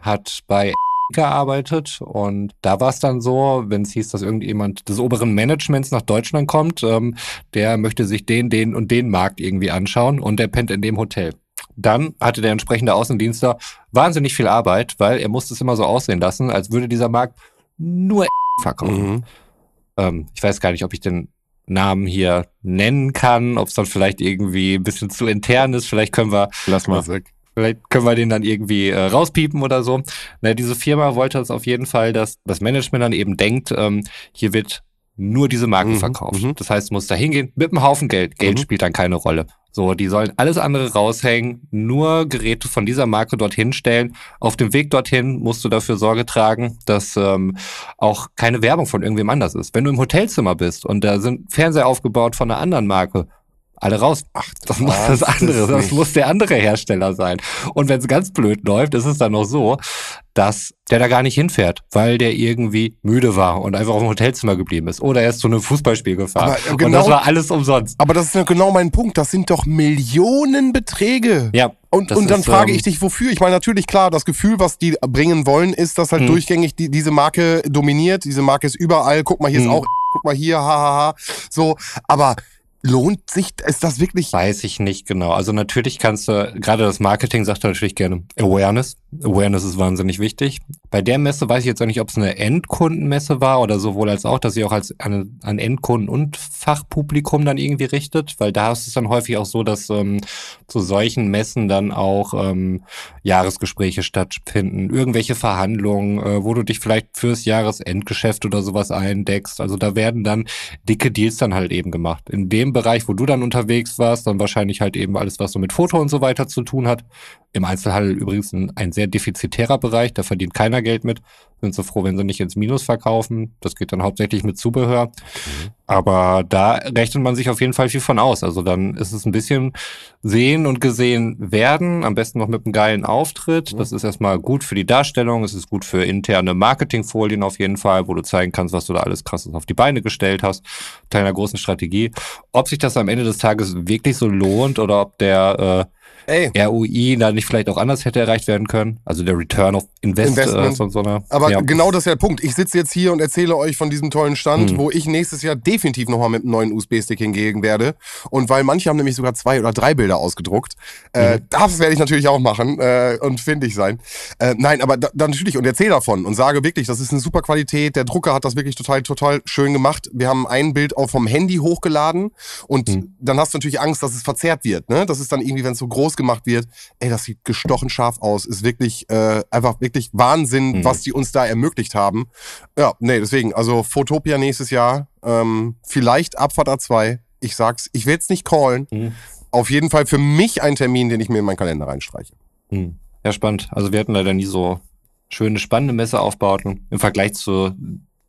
hat bei gearbeitet und da war es dann so, wenn es hieß, dass irgendjemand des oberen Managements nach Deutschland kommt, ähm, der möchte sich den, den und den Markt irgendwie anschauen und der pennt in dem Hotel. Dann hatte der entsprechende Außendienstler wahnsinnig viel Arbeit, weil er musste es immer so aussehen lassen, als würde dieser Markt nur (laughs) verkaufen. Mhm. Ähm, ich weiß gar nicht, ob ich den Namen hier nennen kann, ob es dann vielleicht irgendwie ein bisschen zu intern ist. Vielleicht können wir Lass mal. Vielleicht können wir den dann irgendwie äh, rauspiepen oder so. Na, diese Firma wollte es auf jeden Fall, dass das Management dann eben denkt, ähm, hier wird nur diese Marke Mhm, verkauft. mhm. Das heißt, du musst da hingehen mit einem Haufen Geld. Geld Mhm. spielt dann keine Rolle. So, die sollen alles andere raushängen, nur Geräte von dieser Marke dorthin stellen. Auf dem Weg dorthin musst du dafür Sorge tragen, dass ähm, auch keine Werbung von irgendwem anders ist. Wenn du im Hotelzimmer bist und da sind Fernseher aufgebaut von einer anderen Marke, alle raus. Ach, das muss das andere, das muss der andere Hersteller sein. Und wenn es ganz blöd läuft, ist es dann noch so, dass der da gar nicht hinfährt, weil der irgendwie müde war und einfach auf dem Hotelzimmer geblieben ist. Oder er ist zu einem Fußballspiel gefahren. Äh, Und genau- das war alles umsonst. Aber das ist ja genau mein Punkt. Das sind doch Millionenbeträge. Ja. Und, und dann ist, frage ähm, ich dich, wofür? Ich meine, natürlich, klar, das Gefühl, was die bringen wollen, ist, dass halt Mhm. durchgängig die, diese Marke dominiert. Diese Marke ist überall. Guck mal, hier Mhm. ist auch, guck mal hier, hahaha. So, aber lohnt sich, ist das wirklich? Weiß ich nicht genau. Also natürlich kannst du, gerade das Marketing sagt natürlich gerne Awareness. Awareness ist wahnsinnig wichtig. Bei der Messe weiß ich jetzt auch nicht, ob es eine Endkundenmesse war oder sowohl als auch, dass sie auch als eine, an Endkunden und Fachpublikum dann irgendwie richtet, weil da ist es dann häufig auch so, dass ähm, zu solchen Messen dann auch ähm, Jahresgespräche stattfinden, irgendwelche Verhandlungen, äh, wo du dich vielleicht fürs Jahresendgeschäft oder sowas eindeckst. Also da werden dann dicke Deals dann halt eben gemacht. In dem Bereich, wo du dann unterwegs warst, dann wahrscheinlich halt eben alles, was so mit Foto und so weiter zu tun hat. Im Einzelhandel übrigens ein, sehr defizitärer Bereich, da verdient keiner Geld mit. Sind so froh, wenn sie nicht ins Minus verkaufen. Das geht dann hauptsächlich mit Zubehör. Aber da rechnet man sich auf jeden Fall viel von aus. Also dann ist es ein bisschen sehen und gesehen werden, am besten noch mit einem geilen Auftritt. Das ist erstmal gut für die Darstellung, es ist gut für interne Marketingfolien auf jeden Fall, wo du zeigen kannst, was du da alles krasses auf die Beine gestellt hast, Teil einer großen Strategie. Ob sich das am Ende des Tages wirklich so lohnt oder ob der Ey, äh, ROI da nicht vielleicht auch anders hätte erreicht werden können, also der Return of Invest Investment. äh, von so einer. aber ja. genau das ist ja der Punkt. Ich sitze jetzt hier und erzähle euch von diesem tollen Stand, Mhm. wo ich nächstes Jahr definitiv nochmal mit einem neuen USB-Stick hingehen werde. Und weil manche haben nämlich sogar zwei oder drei Bilder ausgedruckt. Äh, Mhm. das werde ich natürlich auch machen äh, und findig sein. Äh, nein, aber da, dann natürlich und erzähle davon und sage wirklich, das ist eine super Qualität. Der Drucker hat das wirklich total, total schön gemacht. Wir haben ein Bild auch vom Handy hochgeladen und Mhm. dann hast du natürlich Angst, dass es verzerrt wird. Ne? Das ist dann irgendwie, wenn es so groß gemacht wird, ey, das sieht gestochen scharf aus. Ist wirklich äh, einfach wirklich Wahnsinn, Mhm. was die uns da ermöglicht haben. Ja, nee, deswegen, also Photopia nächstes Jahr, ähm, vielleicht Abfahrt A2. Ich sag's, ich will's nicht callen. Mhm. Auf jeden Fall für mich ein Termin, den ich mir in meinen Kalender reinstreiche. Hm. Ja, spannend. Also wir hatten leider nie so schöne, spannende Messeaufbauten im Vergleich zu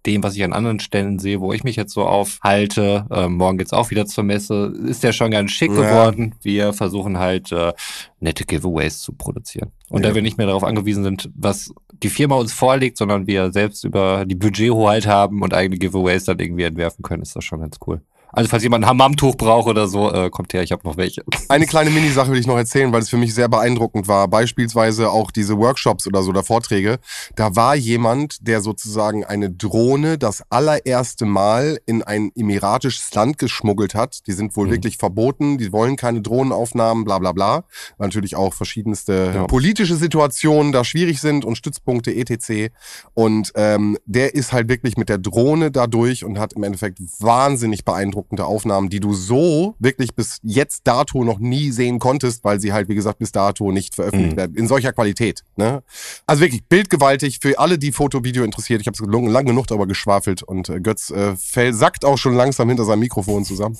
dem, was ich an anderen Stellen sehe, wo ich mich jetzt so aufhalte. Ähm, morgen geht's auch wieder zur Messe. Ist ja schon ganz schick Ja. geworden. Wir versuchen halt äh, nette Giveaways zu produzieren. Und Ja. da wir nicht mehr darauf angewiesen sind, was die Firma uns vorlegt, sondern wir selbst über die Budgethoheit haben und eigene Giveaways dann irgendwie entwerfen können, ist das schon ganz cool. Also falls jemand ein Hammamtuch braucht oder so, äh, kommt her, ich habe noch welche. (laughs) Eine kleine Minisache will ich noch erzählen, weil es für mich sehr beeindruckend war. Beispielsweise auch diese Workshops oder so oder Vorträge. Da war jemand, der sozusagen eine Drohne das allererste Mal in ein emiratisches Land geschmuggelt hat. Die sind wohl Mhm. wirklich verboten, die wollen keine Drohnenaufnahmen, bla bla bla. Natürlich auch verschiedenste Ja. politische Situationen da schwierig sind und Stützpunkte etc. Und ähm, der ist halt wirklich mit der Drohne da durch und hat im Endeffekt wahnsinnig beeindruckende Aufnahmen, die du so wirklich bis jetzt dato noch nie sehen konntest, weil sie halt, wie gesagt, bis dato nicht veröffentlicht Mhm. werden. In solcher Qualität. Ne? Also wirklich bildgewaltig für alle, die Foto-Video interessiert. Ich habe lang, lang genug darüber geschwafelt und äh, Götz äh, fäll, sackt auch schon langsam hinter seinem Mikrofon zusammen.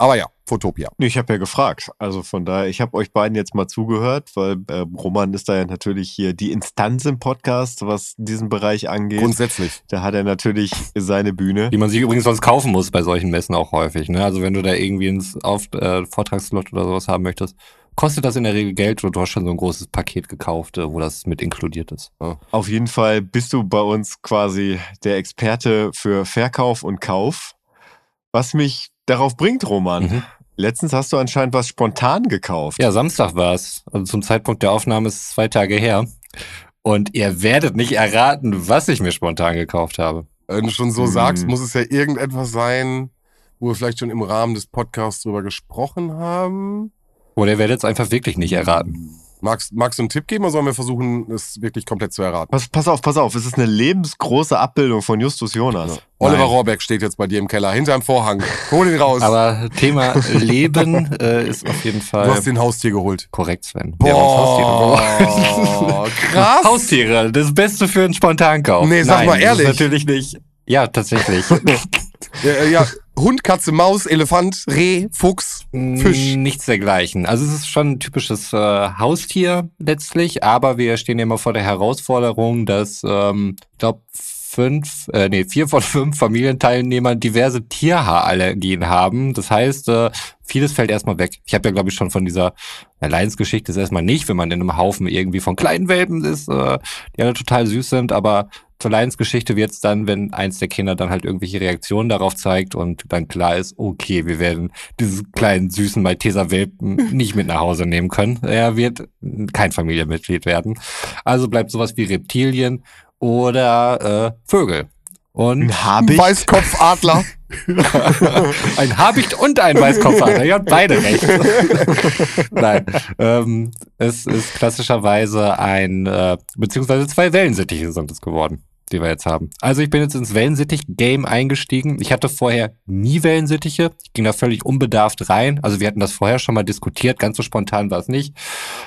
Aber ja, Fotopia. Ich habe ja gefragt. Also von daher, ich habe euch beiden jetzt mal zugehört, weil äh, Roman ist da ja natürlich hier die Instanz im Podcast, was diesen Bereich angeht. Grundsätzlich. Da hat er natürlich seine Bühne. Die man sich übrigens sonst kaufen muss bei solchen Messen auch häufig. Ne? Also wenn du da irgendwie ins Auf äh, Vortragslot oder sowas haben möchtest, kostet das in der Regel Geld oder du hast schon so ein großes Paket gekauft, äh, wo das mit inkludiert ist. Auf jeden Fall bist du bei uns quasi der Experte für Verkauf und Kauf. Was mich darauf bringt, Roman. Mhm. Letztens hast du anscheinend was spontan gekauft. Ja, Samstag war es. Also zum Zeitpunkt der Aufnahme ist es zwei Tage her. Und ihr werdet nicht erraten, was ich mir spontan gekauft habe. Wenn du schon so Hm. sagst, muss es ja irgendetwas sein, wo wir vielleicht schon im Rahmen des Podcasts drüber gesprochen haben. Oder ihr werdet es einfach wirklich nicht erraten. Magst, magst du einen Tipp geben oder sollen wir versuchen, es wirklich komplett zu erraten? Pass, pass auf, pass auf. Es ist eine lebensgroße Abbildung von Justus Jonas. Oliver Nein. Rohrbeck steht jetzt bei dir im Keller, hinterm Vorhang. Hol ihn raus. Aber Thema Leben (laughs) äh, ist auf jeden du Fall hast den Haustier geholt. korrekt, Sven. Uns Haustiere geholt. Boah, krass. (laughs) Haustiere, das Beste für einen Spontankauf. Nee, sag Nein, mal ehrlich. Natürlich nicht. Ja, tatsächlich. (laughs) Ja, ja, Hund, Katze, Maus, Elefant, Reh, Fuchs, Fisch. Mm, Nichts dergleichen. Also es ist schon ein typisches äh, Haustier letztlich, aber wir stehen ja immer vor der Herausforderung, dass ähm, ich glaube fünf, äh, nee, vier von fünf Familienteilnehmern diverse Tierhaarallergien haben. Das heißt, äh, vieles fällt erstmal weg. Ich habe ja, glaube ich, schon von dieser Leidensgeschichte ist erstmal nicht, wenn man in einem Haufen irgendwie von kleinen Welpen ist, äh, die alle total süß sind, aber zur Leidensgeschichte wird's dann, wenn eins der Kinder dann halt irgendwelche Reaktionen darauf zeigt und dann klar ist, okay, wir werden diesen kleinen süßen Malteser Welpen (laughs) nicht mit nach Hause nehmen können. Er wird kein Familienmitglied werden. Also bleibt sowas wie Reptilien oder äh, Vögel. Und Ein Habicht. Weißkopfadler. (laughs) ein Habicht und ein Weißkopfadler. Ihr habt beide recht. (laughs) Nein, ähm, es ist klassischerweise ein, äh, beziehungsweise zwei Wellensittiche sind es geworden, die wir jetzt haben. Also ich bin jetzt ins Wellensittich-Game eingestiegen. Ich hatte vorher nie Wellensittiche. Ich ging da völlig unbedarft rein. Also wir hatten das vorher schon mal diskutiert. Ganz so spontan war es nicht.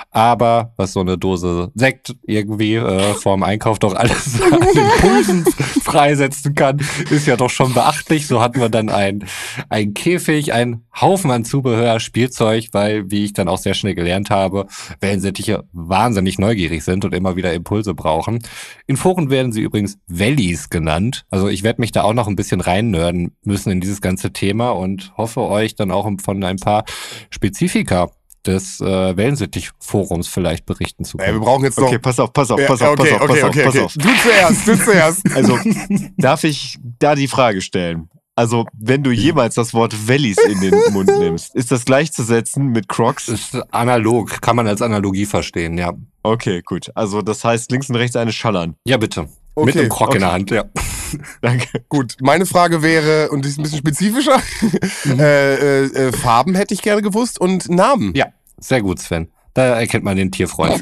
Aber was so eine Dose Sekt irgendwie äh, vorm Einkauf doch alles (laughs) an Impulsen freisetzen kann, ist ja doch schon beachtlich. So hatten wir dann ein, ein Käfig, ein Haufen an Zubehör, Spielzeug, weil, wie ich dann auch sehr schnell gelernt habe, Wellensittiche wahnsinnig neugierig sind und immer wieder Impulse brauchen. In Foren werden sie übrigens Wellies genannt. Also ich werde mich da auch noch ein bisschen reinnörden müssen in dieses ganze Thema und hoffe euch dann auch von ein paar Spezifika des äh, Wellensittich-Forums vielleicht berichten zu Ey, wir können. brauchen jetzt noch. Okay, pass auf, pass auf, Ja, pass auf, okay, pass auf, okay, pass auf, okay, pass okay. auf. Du zuerst, du zuerst. (laughs) Also, darf ich da die Frage stellen? Also, wenn du jemals das Wort Wellies in den Mund (laughs) nimmst, ist das gleichzusetzen mit Crocs? ist analog, kann man als Analogie verstehen, ja. Okay, gut. Also, das heißt links und rechts eine Schallern. Ja, bitte. Okay, Mit einem Krog in der okay. Hand, ja. (laughs) Danke. Gut, meine Frage wäre, und die ist ein bisschen spezifischer, Mhm. (laughs) äh, äh, äh, Farben hätte ich gerne gewusst und Namen. Ja, sehr gut, Sven. Da erkennt man den Tierfreund.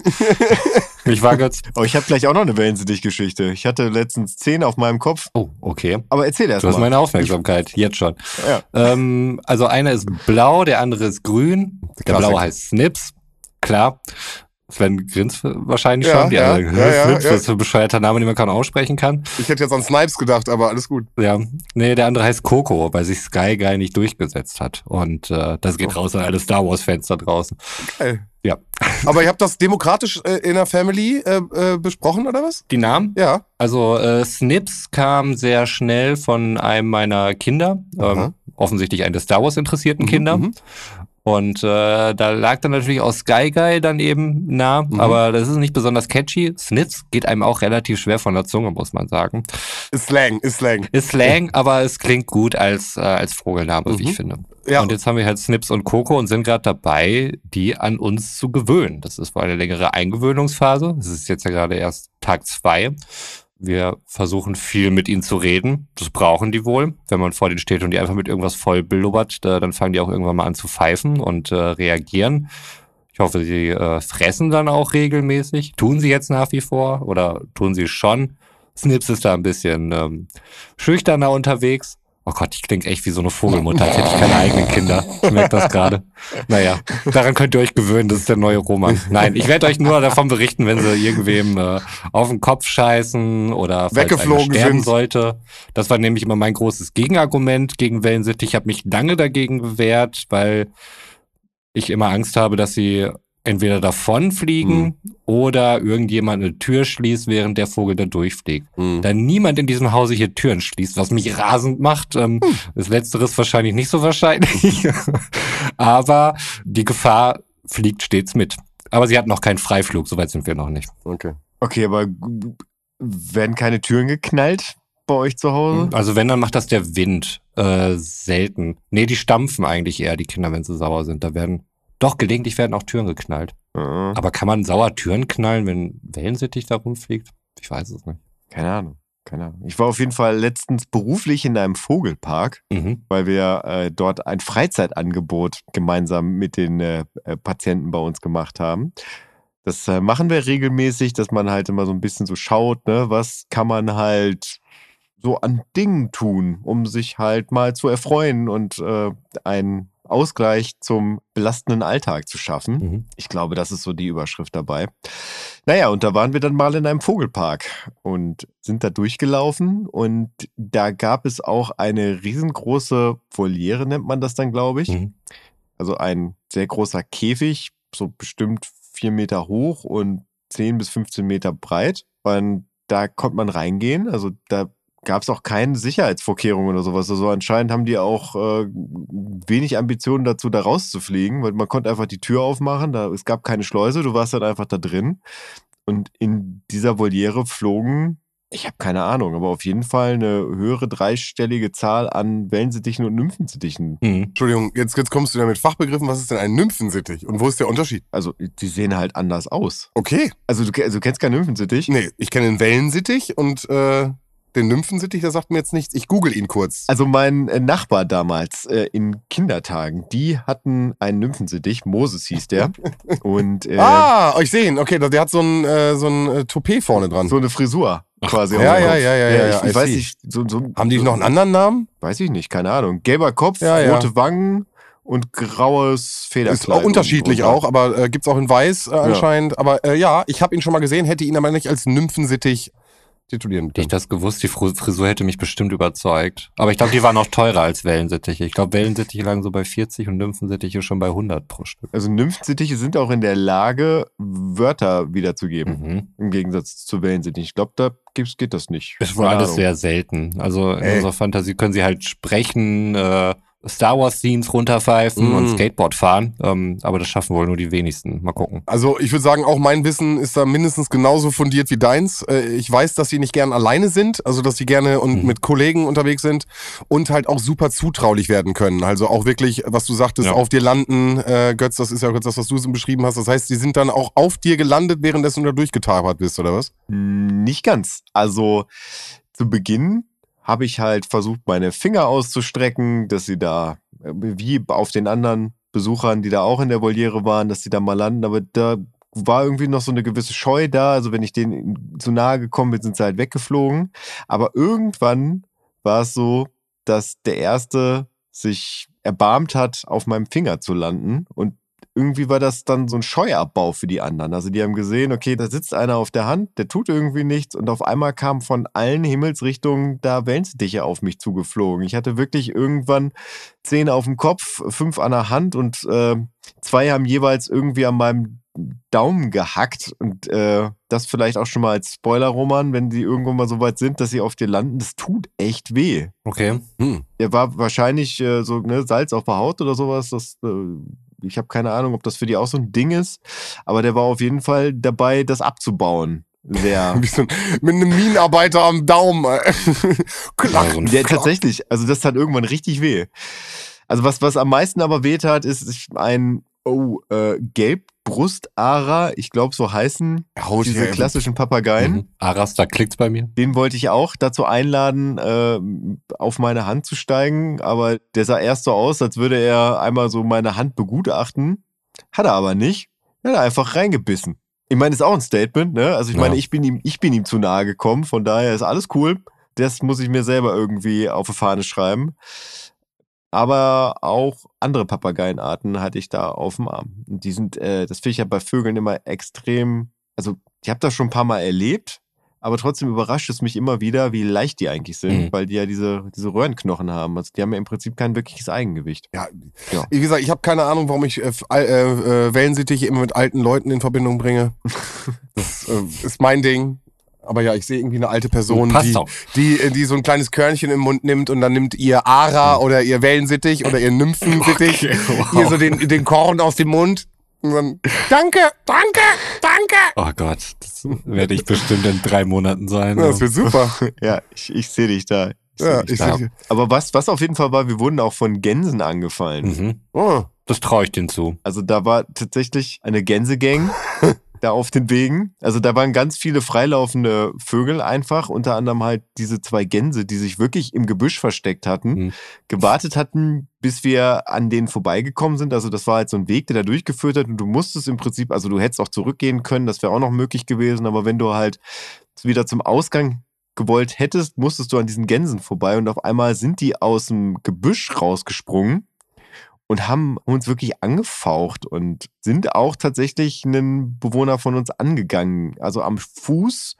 ich war jetzt. Oh, ich habe gleich auch noch eine Wellensittich-Geschichte. Ich hatte letztens zehn auf meinem Kopf. Oh, okay. Aber erzähl erst Du hast mal. meine Aufmerksamkeit, jetzt schon. Ja. Ähm, also einer ist blau, der andere ist grün. Der blaue heißt Snips, klar. Sven grinst wahrscheinlich Ja, schon. Die ja, andere, ja, ja, Snips, ja. das ist ein bescheuerter Name, den man kaum aussprechen kann. Ich hätte jetzt an Snipes gedacht, aber alles gut. Ja, nee, der andere heißt Coco, weil sich Sky Guy nicht durchgesetzt hat. Und äh, das geht raus an alle Star Wars-Fans da draußen. Geil. Ja. (laughs) Aber ihr habt das demokratisch äh, in der Family äh, äh, besprochen, oder was? Die Namen? Ja. Also äh, Snips kam sehr schnell von einem meiner Kinder, ähm, offensichtlich einen der Star Wars interessierten Kinder. mhm. Und äh, da lag dann natürlich auch Sky Guy dann eben nah, Mhm. aber das ist nicht besonders catchy. Snips geht einem auch relativ schwer von der Zunge, muss man sagen. Ist Slang, ist Slang. Ist Slang, (laughs) aber es klingt gut als, äh, als Vogelname, wie Mhm. ich finde. Ja. Und jetzt haben wir halt Snips und Coco und sind gerade dabei, die an uns zu gewöhnen. Das ist wohl eine längere Eingewöhnungsphase. Es ist jetzt ja gerade erst Tag zwei. Wir versuchen viel mit ihnen zu reden. Das brauchen die wohl. Wenn man vor denen steht und die einfach mit irgendwas voll blubbert, da, dann fangen die auch irgendwann mal an zu pfeifen und äh, reagieren. Ich hoffe, sie äh, fressen dann auch regelmäßig. Tun sie jetzt nach wie vor oder tun sie schon? Snips ist da ein bisschen ähm, schüchterner unterwegs. Oh Gott, ich klinge echt wie so eine Vogelmutter, als hätte ich keine eigenen Kinder. Ich merke das gerade. Naja, daran könnt ihr euch gewöhnen, das ist der neue Roman. Nein, ich werde euch nur davon berichten, wenn sie irgendwem äh, auf den Kopf scheißen oder Weggeflogen sterben sind. sollte. Das war nämlich immer mein großes Gegenargument gegen Wellensittich. Ich habe mich lange dagegen gewehrt, weil ich immer Angst habe, dass sie entweder davonfliegen oder irgendjemand eine Tür schließt, während der Vogel da durchfliegt. Mhm. Da niemand in diesem Hause hier Türen schließt, was mich rasend macht. Ähm, Das Letztere ist wahrscheinlich nicht so wahrscheinlich. (laughs) Aber die Gefahr fliegt stets mit. Aber sie hat noch keinen Freiflug, soweit sind wir noch nicht. Okay. Okay, aber werden keine Türen geknallt bei euch zu Hause? Also wenn, dann macht das der Wind. Äh, selten. Nee, die stampfen eigentlich eher, die Kinder, wenn sie sauer sind. Da werden, doch, gelegentlich werden auch Türen geknallt. Ja, Aber kann man sauer Türen knallen, wenn Wellensittich da rumfliegt? Ich weiß es nicht. keine Ahnung. Keine Ahnung. Ich war auf jeden Fall letztens beruflich in einem Vogelpark, Mhm. weil wir äh, dort ein Freizeitangebot gemeinsam mit den äh, äh, Patienten bei uns gemacht haben. Das äh, machen wir regelmäßig, dass man halt immer so ein bisschen so schaut, ne, was kann man halt so an Dingen tun, um sich halt mal zu erfreuen und äh, einen Ausgleich zum belastenden Alltag zu schaffen. Mhm. Ich glaube, das ist so die Überschrift dabei. Naja, und da waren wir dann mal in einem Vogelpark und sind da durchgelaufen und da gab es auch eine riesengroße Voliere, nennt man das dann, glaube ich. Mhm. Also ein sehr großer Käfig, so bestimmt vier Meter hoch und 10 bis 15 Meter breit. Und da konnte man reingehen. Also da gab es auch keine Sicherheitsvorkehrungen oder sowas. Also anscheinend haben die auch äh, wenig Ambitionen dazu, da rauszufliegen, weil man konnte einfach die Tür aufmachen. Da, es gab keine Schleuse, du warst dann einfach da drin. Und in dieser Voliere flogen, ich habe keine Ahnung, aber auf jeden Fall eine höhere dreistellige Zahl an Wellensittichen und Nymphensittichen Mhm. Entschuldigung, jetzt, jetzt kommst du da mit Fachbegriffen. Was ist denn ein Nymphensittich? Und wo ist der Unterschied? Also, die sehen halt anders aus. Okay. Also, du, also, du kennst keinen Nymphensittich? Nee, ich kenne den Wellensittich und äh, den Nymphensittich, der sagt mir jetzt nichts. Ich google ihn kurz. Also, mein äh, Nachbar damals äh, in Kindertagen, die hatten einen Nymphensittich, Moses hieß der. (laughs) Und äh, ah, ich sehe ihn. Okay, der hat so ein, äh, so ein äh, Toupet vorne dran. so eine Frisur quasi. ja, ja, ja, ja, ja, ich, ich weiß nicht, so, so, Haben die noch einen anderen Namen? Weiß ich nicht, keine Ahnung. Gelber Kopf, Ja, ja. rote Wangen und graues Federkleid. Ist auch unterschiedlich auch, aber äh, gibt's auch in Weiß äh, anscheinend. Aber äh, ja, ich habe ihn schon mal gesehen, hätte ihn aber nicht als Nymphensittich titulieren Hätte ich können. das gewusst, die Frisur hätte mich bestimmt überzeugt. Aber ich glaube, die waren auch teurer als Wellensittiche. Ich glaube, Wellensittiche lagen so bei 40 und Nymphensittiche schon bei 100 pro Stück. Also Nymphensittiche sind auch in der Lage, Wörter wiederzugeben. Mhm. Im Gegensatz zu Wellensittichen. Ich glaube, da geht das nicht. Wohl Keine alles sehr selten. Also in Ey. unserer Fantasie können sie halt sprechen, äh, Star Wars Scenes runterpfeifen Mm. und Skateboard fahren. Ähm, aber das schaffen wohl nur die wenigsten. Mal gucken. Also ich würde sagen, auch mein Wissen ist da mindestens genauso fundiert wie deins. Äh, Ich weiß, dass sie nicht gern alleine sind, also dass sie gerne und Mhm. mit Kollegen unterwegs sind und halt auch super zutraulich werden können. Also auch wirklich, was du sagtest, Ja. auf dir landen, äh, Götz, das ist ja Götz, das, was du so beschrieben hast. Das heißt, die sind dann auch auf dir gelandet, währenddessen du da durchgetabert bist, oder was? Nicht ganz. Also zu Beginn habe ich halt versucht, meine Finger auszustrecken, dass sie da, äh, wie auf den anderen Besuchern, die da auch in der Voliere waren, dass sie da mal landen. Aber da war irgendwie noch so eine gewisse Scheu da. Also wenn ich denen zu nahe gekommen bin, sind sie halt weggeflogen. Aber irgendwann war es so, dass der Erste sich erbarmt hat, auf meinem Finger zu landen. Und irgendwie war das dann so ein Scheuabbau für die anderen. Also die haben gesehen, okay, da sitzt einer auf der Hand, der tut irgendwie nichts und auf einmal kam von allen Himmelsrichtungen da Wellensittiche auf mich zugeflogen. Ich hatte wirklich irgendwann zehn auf dem Kopf, fünf an der Hand und äh, zwei haben jeweils irgendwie an meinem Daumen gehackt und äh, das vielleicht auch schon mal als Spoiler-Roman, wenn die irgendwann mal so weit sind, dass sie auf dir landen, das tut echt weh. Okay. Hm. Er war wahrscheinlich äh, so ne, Salz auf der Haut oder sowas. Das, äh, ich habe keine Ahnung, ob das für die auch so ein Ding ist, aber der war auf jeden Fall dabei, das abzubauen. Sehr. (laughs) Wie so ein, mit einem Minenarbeiter am Daumen. (laughs) Klack. Ja, Der klack. tatsächlich, also das tat irgendwann richtig weh. Also was, was am meisten aber weh tat, ist ein oh, äh, Gelbbrustara, ich glaube so heißen Haut diese klassischen Papageien. Mhm. Aras, da klickt's bei mir. Den wollte ich auch dazu einladen, äh, auf meine Hand zu steigen, aber der sah erst so aus, als würde er einmal so meine Hand begutachten. Hat er aber nicht. Er hat einfach reingebissen. Ich meine, ist auch ein Statement, ne? Also ich Ja. meine, ich bin ihm, ich bin ihm zu nahe gekommen, von daher ist alles cool. Das muss ich mir selber irgendwie auf die Fahne schreiben. Aber auch andere Papageienarten hatte ich da auf dem Arm. Und die sind, äh, das finde ich ja bei Vögeln immer extrem, also ich habe das schon ein paar Mal erlebt, aber trotzdem überrascht es mich immer wieder, wie leicht die eigentlich sind, Mhm. weil die ja diese, diese Röhrenknochen haben. Also die haben ja im Prinzip kein wirkliches Eigengewicht. Ja, Ja. wie gesagt, ich habe keine Ahnung, warum ich äh, äh, äh, Wellensittiche immer mit alten Leuten in Verbindung bringe. (laughs) Das äh, ist mein Ding. Aber ja, ich sehe irgendwie eine alte Person, Passt die, die, äh, die so ein kleines Körnchen im Mund nimmt und dann nimmt ihr Ara oder ihr Wellensittich oder ihr Nymphensittich (laughs) Okay, wow. ihr so den, den Korn aus dem Mund. Und dann, danke, danke, danke. Oh Gott, das werde ich bestimmt in drei Monaten sein. Ja, das wird super. (laughs) Ja, ich, ich sehe dich da. Ja, ich Ja. sag, Aber was, was auf jeden Fall war, wir wurden auch von Gänsen angefallen. Mhm. oh, Das traue ich denen zu. Also da war tatsächlich eine Gänsegang (laughs) da auf den Wegen. Also da waren ganz viele freilaufende Vögel einfach, unter anderem halt diese zwei Gänse, die sich wirklich im Gebüsch versteckt hatten, Mhm. gewartet hatten, bis wir an denen vorbeigekommen sind. Also das war halt so ein Weg, der da durchgeführt hat und du musstest im Prinzip, also du hättest auch zurückgehen können, das wäre auch noch möglich gewesen, aber wenn du halt wieder zum Ausgang gewollt hättest, musstest du an diesen Gänsen vorbei und auf einmal sind die aus dem Gebüsch rausgesprungen und haben uns wirklich angefaucht und sind auch tatsächlich einen Bewohner von uns angegangen. Also am Fuß,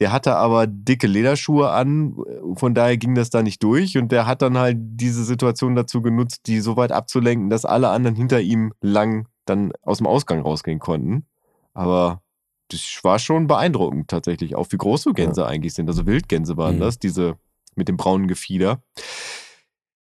der hatte aber dicke Lederschuhe an, von daher ging das da nicht durch und der hat dann halt diese Situation dazu genutzt, die so weit abzulenken, dass alle anderen hinter ihm lang dann aus dem Ausgang rausgehen konnten. Aber das war schon beeindruckend tatsächlich, auch wie groß so Gänse eigentlich sind. Also Wildgänse waren Mhm. das, diese mit dem braunen Gefieder.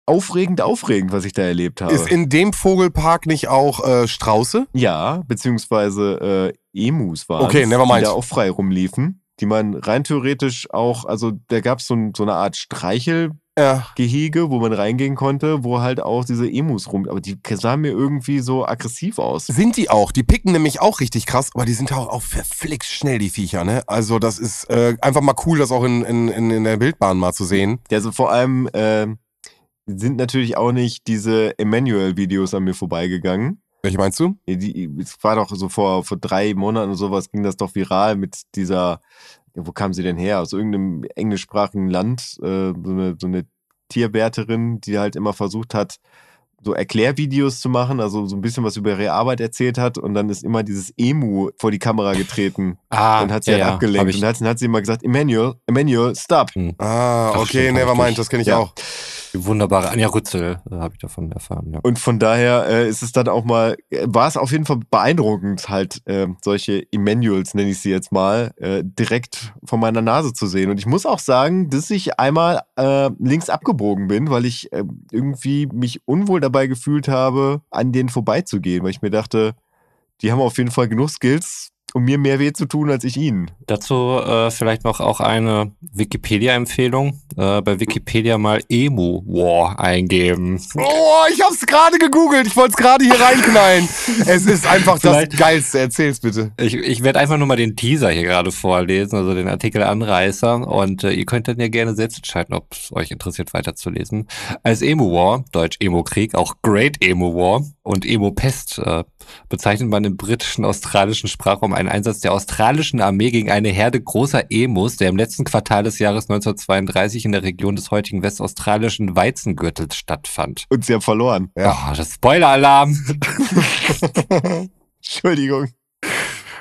Aufregend, aufregend, was ich da erlebt habe. ist in dem Vogelpark nicht auch äh, Strauße? Ja, beziehungsweise äh, Emus waren Okay, never mind. die da auch frei rumliefen, die man rein theoretisch auch, also da gab es so, ein- so eine Art Streichelgehege, Ja. wo man reingehen konnte, wo halt auch diese Emus rum, aber die sahen mir irgendwie so aggressiv aus. Sind die auch. Die picken nämlich auch richtig krass, aber die sind auch, auch verflixt schnell, die Viecher, ne? Also das ist äh, einfach mal cool, das auch in, in, in, in der Wildbahn mal zu sehen. Ja, also vor allem äh, sind natürlich auch nicht diese Emmanuel-Videos an mir vorbeigegangen. Welche meinst du? Die, es war doch so vor, vor drei Monaten oder sowas, ging das doch viral mit dieser, wo kam sie denn her? Aus irgendeinem englischsprachigen Land, äh, so, eine, so eine Tierwärterin, die halt immer versucht hat, so Erklärvideos zu machen, also so ein bisschen was über ihre Arbeit erzählt hat und dann ist immer dieses Emu vor die Kamera getreten (laughs) Ah, und hat sie halt Hab abgelenkt und hat, dann hat sie immer gesagt, Emmanuel, Emmanuel, stop. Ah, Ach, okay, never mind, das kenne ich Ja. auch. die wunderbare Anja Rützel äh, habe ich davon erfahren. Ja. Und von daher äh, ist es dann auch mal, äh, war es auf jeden Fall beeindruckend, halt äh, solche Emmanuels, nenne ich sie jetzt mal, äh, direkt vor meiner Nase zu sehen. Und ich muss auch sagen, dass ich einmal äh, links abgebogen bin, weil ich äh, irgendwie mich unwohl dabei gefühlt habe, an denen vorbeizugehen, weil ich mir dachte, die haben auf jeden Fall genug Skills, um mir mehr weh zu tun als ich ihnen. Dazu äh, vielleicht noch auch eine Wikipedia-Empfehlung. Äh, bei Wikipedia mal Emu War eingeben. Oh, ich hab's gerade gegoogelt. Ich wollte es gerade hier reinknallen. es ist einfach das Geilste. Erzähl's bitte. Ich, ich werde einfach nur mal den Teaser hier gerade vorlesen, also den Artikel Anreißer. Und äh, ihr könnt dann ja gerne selbst entscheiden, ob es euch interessiert, weiterzulesen. Als Emu War, Deutsch Emo-Krieg, auch Great Emo War und Emo-Pest äh, bezeichnet man im britischen, australischen Sprachraum einen Einsatz der australischen Armee gegen eine Herde großer Emus, der im letzten Quartal des Jahres 1932 in der Region des heutigen westaustralischen Weizengürtels stattfand. Und sie haben verloren. Ja. Oh, das Spoiler-Alarm. (laughs) Entschuldigung,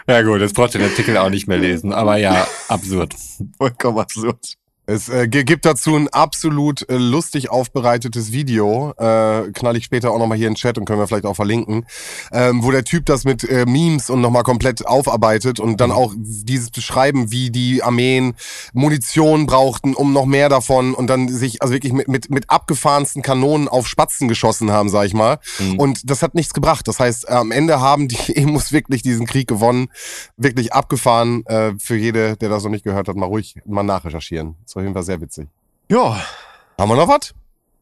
ja gut, jetzt braucht den Artikel auch nicht mehr lesen, aber ja, absurd. vollkommen absurd. Es äh, gi- gibt dazu ein absolut äh, lustig aufbereitetes Video, äh, knall ich später auch nochmal hier in den Chat und können wir vielleicht auch verlinken, ähm, wo der Typ das mit äh, Memes und nochmal komplett aufarbeitet und dann auch dieses beschreiben, wie die Armeen Munition brauchten, um noch mehr davon und dann sich also wirklich mit, mit, mit abgefahrensten Kanonen auf Spatzen geschossen haben, sag ich mal. Mhm. Und das hat nichts gebracht. Das heißt, am Ende haben die (laughs) Emus wirklich diesen Krieg gewonnen, wirklich abgefahren. Äh, für jede, der das noch nicht gehört hat, mal ruhig mal nachrecherchieren. Auf jeden Fall sehr witzig. Ja, Haben wir noch was?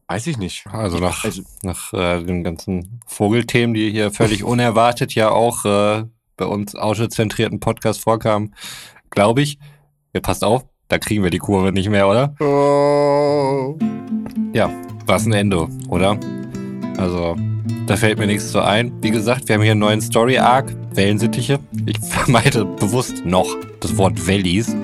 weiß ich nicht. Also nach, Also- nach äh, den ganzen Vogelthemen, die hier völlig (laughs) unerwartet ja auch äh, bei uns autozentrierten Podcast vorkamen, glaube ich, ihr passt auf, da kriegen wir die Kurve nicht mehr, oder? Oh. Ja, was ein Ende, oder? Also, da fällt mir nichts zu ein. Wie gesagt, wir haben hier einen neuen Story-Arc, Wellensittiche. Ich (laughs) vermeide bewusst noch das Wort Wellies.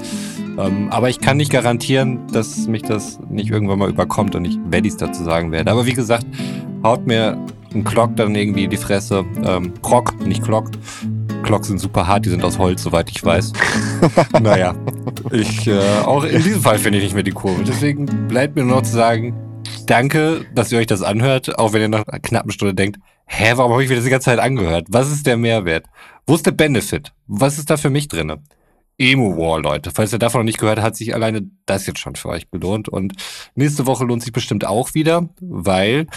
Ähm, aber ich kann nicht garantieren, dass mich das nicht irgendwann mal überkommt und ich Wellies dazu sagen werde. Aber wie gesagt, haut mir ein Glock dann irgendwie in die Fresse. Ähm, Krog, nicht Glock. Glocks sind super hart, die sind aus Holz, soweit ich weiß. (laughs) naja, ich, äh, auch in diesem Fall finde ich nicht mehr die Kurve. Deswegen bleibt mir nur noch zu sagen, danke, dass ihr euch das anhört, auch wenn ihr nach einer knappen Stunde denkt, hä, warum habe ich mir das die ganze Zeit angehört? Was ist der Mehrwert? Wo ist der Benefit? Was ist da für mich drinne? Emo War, Leute. Falls ihr davon noch nicht gehört hat sich alleine das jetzt schon für euch gelohnt. Und nächste Woche lohnt sich bestimmt auch wieder, weil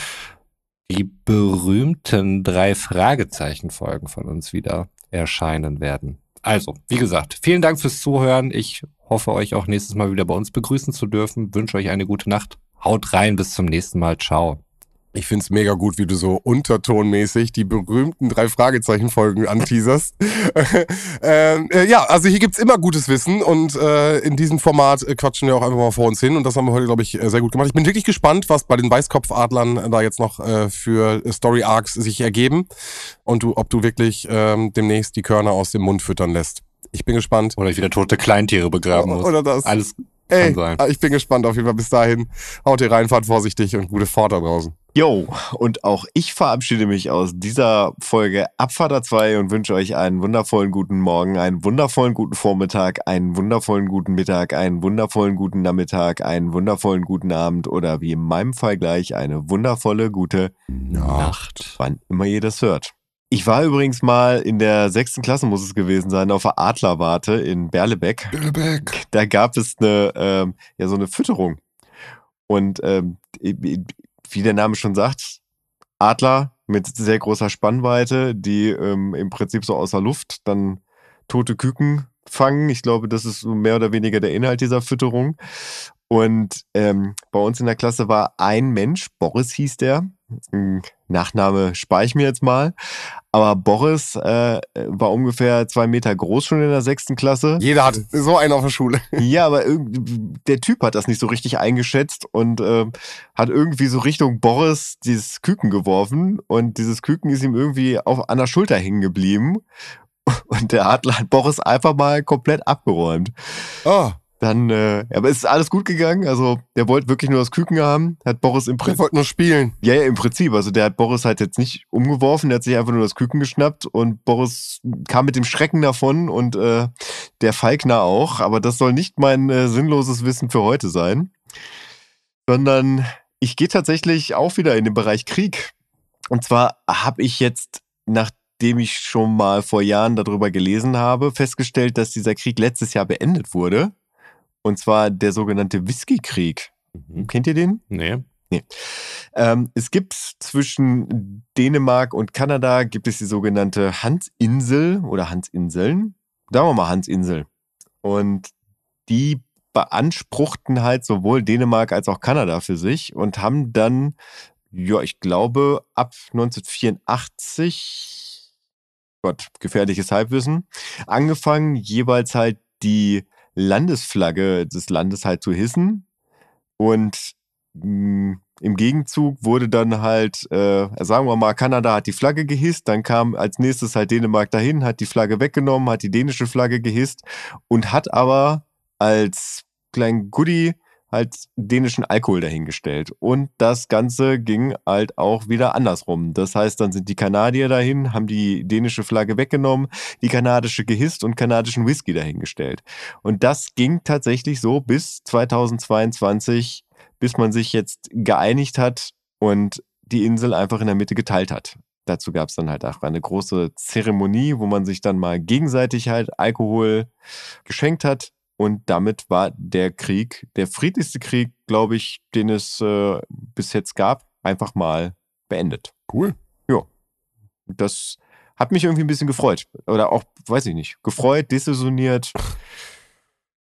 die berühmten drei Fragezeichen-Folgen von uns wieder erscheinen werden. Also, wie gesagt, vielen Dank fürs Zuhören. Ich hoffe euch auch nächstes Mal wieder bei uns begrüßen zu dürfen. Wünsche euch eine gute Nacht. Haut rein, bis zum nächsten Mal. Ciao. Ich find's mega gut, wie du so untertonmäßig die berühmten drei Fragezeichen-Folgen anteaserst. (laughs) ähm, äh, ja, also hier gibt's immer gutes Wissen und äh, in diesem Format äh, quatschen wir auch einfach mal vor uns hin und das haben wir heute, glaube ich, äh, sehr gut gemacht. Ich bin wirklich gespannt, was bei den Weißkopfadlern da jetzt noch äh, für Story Arcs sich ergeben und du, ob du wirklich ähm, demnächst die Körner aus dem Mund füttern lässt. Ich bin gespannt. Oder ich wieder tote Kleintiere begraben muss. Oder das. Alles Ey, kann sein. ich bin gespannt auf jeden Fall. Bis dahin, haut ihr rein, fahrt vorsichtig und gute Fahrt da draußen. Jo, und auch ich verabschiede mich aus dieser Folge Abfahrt 2 und wünsche euch einen wundervollen guten Morgen, einen wundervollen guten Vormittag, einen wundervollen guten Mittag, einen wundervollen guten Nachmittag, einen wundervollen guten Abend oder wie in meinem Fall gleich eine wundervolle gute Nacht. wann immer ihr das hört. Ich war übrigens mal in der sechsten Klasse, muss es gewesen sein, auf der Adlerwarte in Berlebeck. Billebeck. Da gab es eine, ähm, ja, so eine Fütterung. Und ähm, wie der Name schon sagt, Adler mit sehr großer Spannweite, die ähm, im Prinzip so aus der Luft dann tote Küken fangen. Ich glaube, das ist mehr oder weniger der Inhalt dieser Fütterung. Und ähm, bei uns in der Klasse war ein Mensch, Boris hieß der. Hm, Nachname spare ich mir jetzt mal. Aber Boris äh, war ungefähr zwei Meter groß schon in der sechsten Klasse. Jeder hat so einen auf der Schule. (laughs) Ja, aber der Typ hat das nicht so richtig eingeschätzt und äh, hat irgendwie so Richtung Boris dieses Küken geworfen und dieses Küken ist ihm irgendwie auf, an der Schulter hängen geblieben (laughs) und der Adler hat Boris einfach mal komplett abgeräumt. Oh, Dann, äh, aber es ist alles gut gegangen. Also der wollte wirklich nur das Küken haben, hat Boris im Prinzip, wollte nur spielen. ja, ja, im Prinzip. Also der hat Boris halt jetzt nicht umgeworfen, der hat sich einfach nur das Küken geschnappt und Boris kam mit dem Schrecken davon und äh, der Falkner auch. Aber das soll nicht mein äh, sinnloses Wissen für heute sein, sondern ich gehe tatsächlich auch wieder in den Bereich Krieg. Und zwar habe ich jetzt, nachdem ich schon mal vor Jahren darüber gelesen habe, festgestellt, dass dieser Krieg letztes Jahr beendet wurde. Und zwar der sogenannte Whisky-Krieg. Mhm. Kennt ihr den? Nee. Ähm, es gibt zwischen Dänemark und Kanada gibt es die sogenannte Hansinsel oder Hansinseln. Sagen wir mal Hansinsel. Und die beanspruchten halt sowohl Dänemark als auch Kanada für sich und haben dann, ja, ich glaube, ab 1984, Gott, gefährliches Halbwissen, angefangen, jeweils halt die Landesflagge des Landes halt zu hissen. Und mh, im Gegenzug wurde dann halt, äh, sagen wir mal, Kanada hat die Flagge gehisst, dann kam als nächstes halt Dänemark dahin, hat die Flagge weggenommen, hat die dänische Flagge gehisst und hat aber als kleinen Goodie halt dänischen Alkohol dahingestellt. Und das Ganze ging halt auch wieder andersrum. Das heißt, dann sind die Kanadier dahin, haben die dänische Flagge weggenommen, die kanadische gehisst und kanadischen Whisky dahingestellt. Und das ging tatsächlich so bis 2022, bis man sich jetzt geeinigt hat und die Insel einfach in der Mitte geteilt hat. Dazu gab es dann halt auch eine große Zeremonie, wo man sich dann mal gegenseitig halt Alkohol geschenkt hat. Und damit war der Krieg, der friedlichste Krieg, glaube ich, den es äh, bis jetzt gab, einfach mal beendet. Cool. Das hat mich irgendwie ein bisschen gefreut. Oder auch, weiß ich nicht, gefreut, desillusioniert,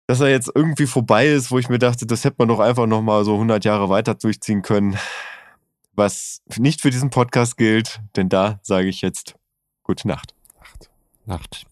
dass er jetzt irgendwie vorbei ist, wo ich mir dachte, das hätte man doch einfach nochmal so 100 Jahre weiter durchziehen können. Was nicht für diesen Podcast gilt, denn da sage ich jetzt gute Nacht. Nacht.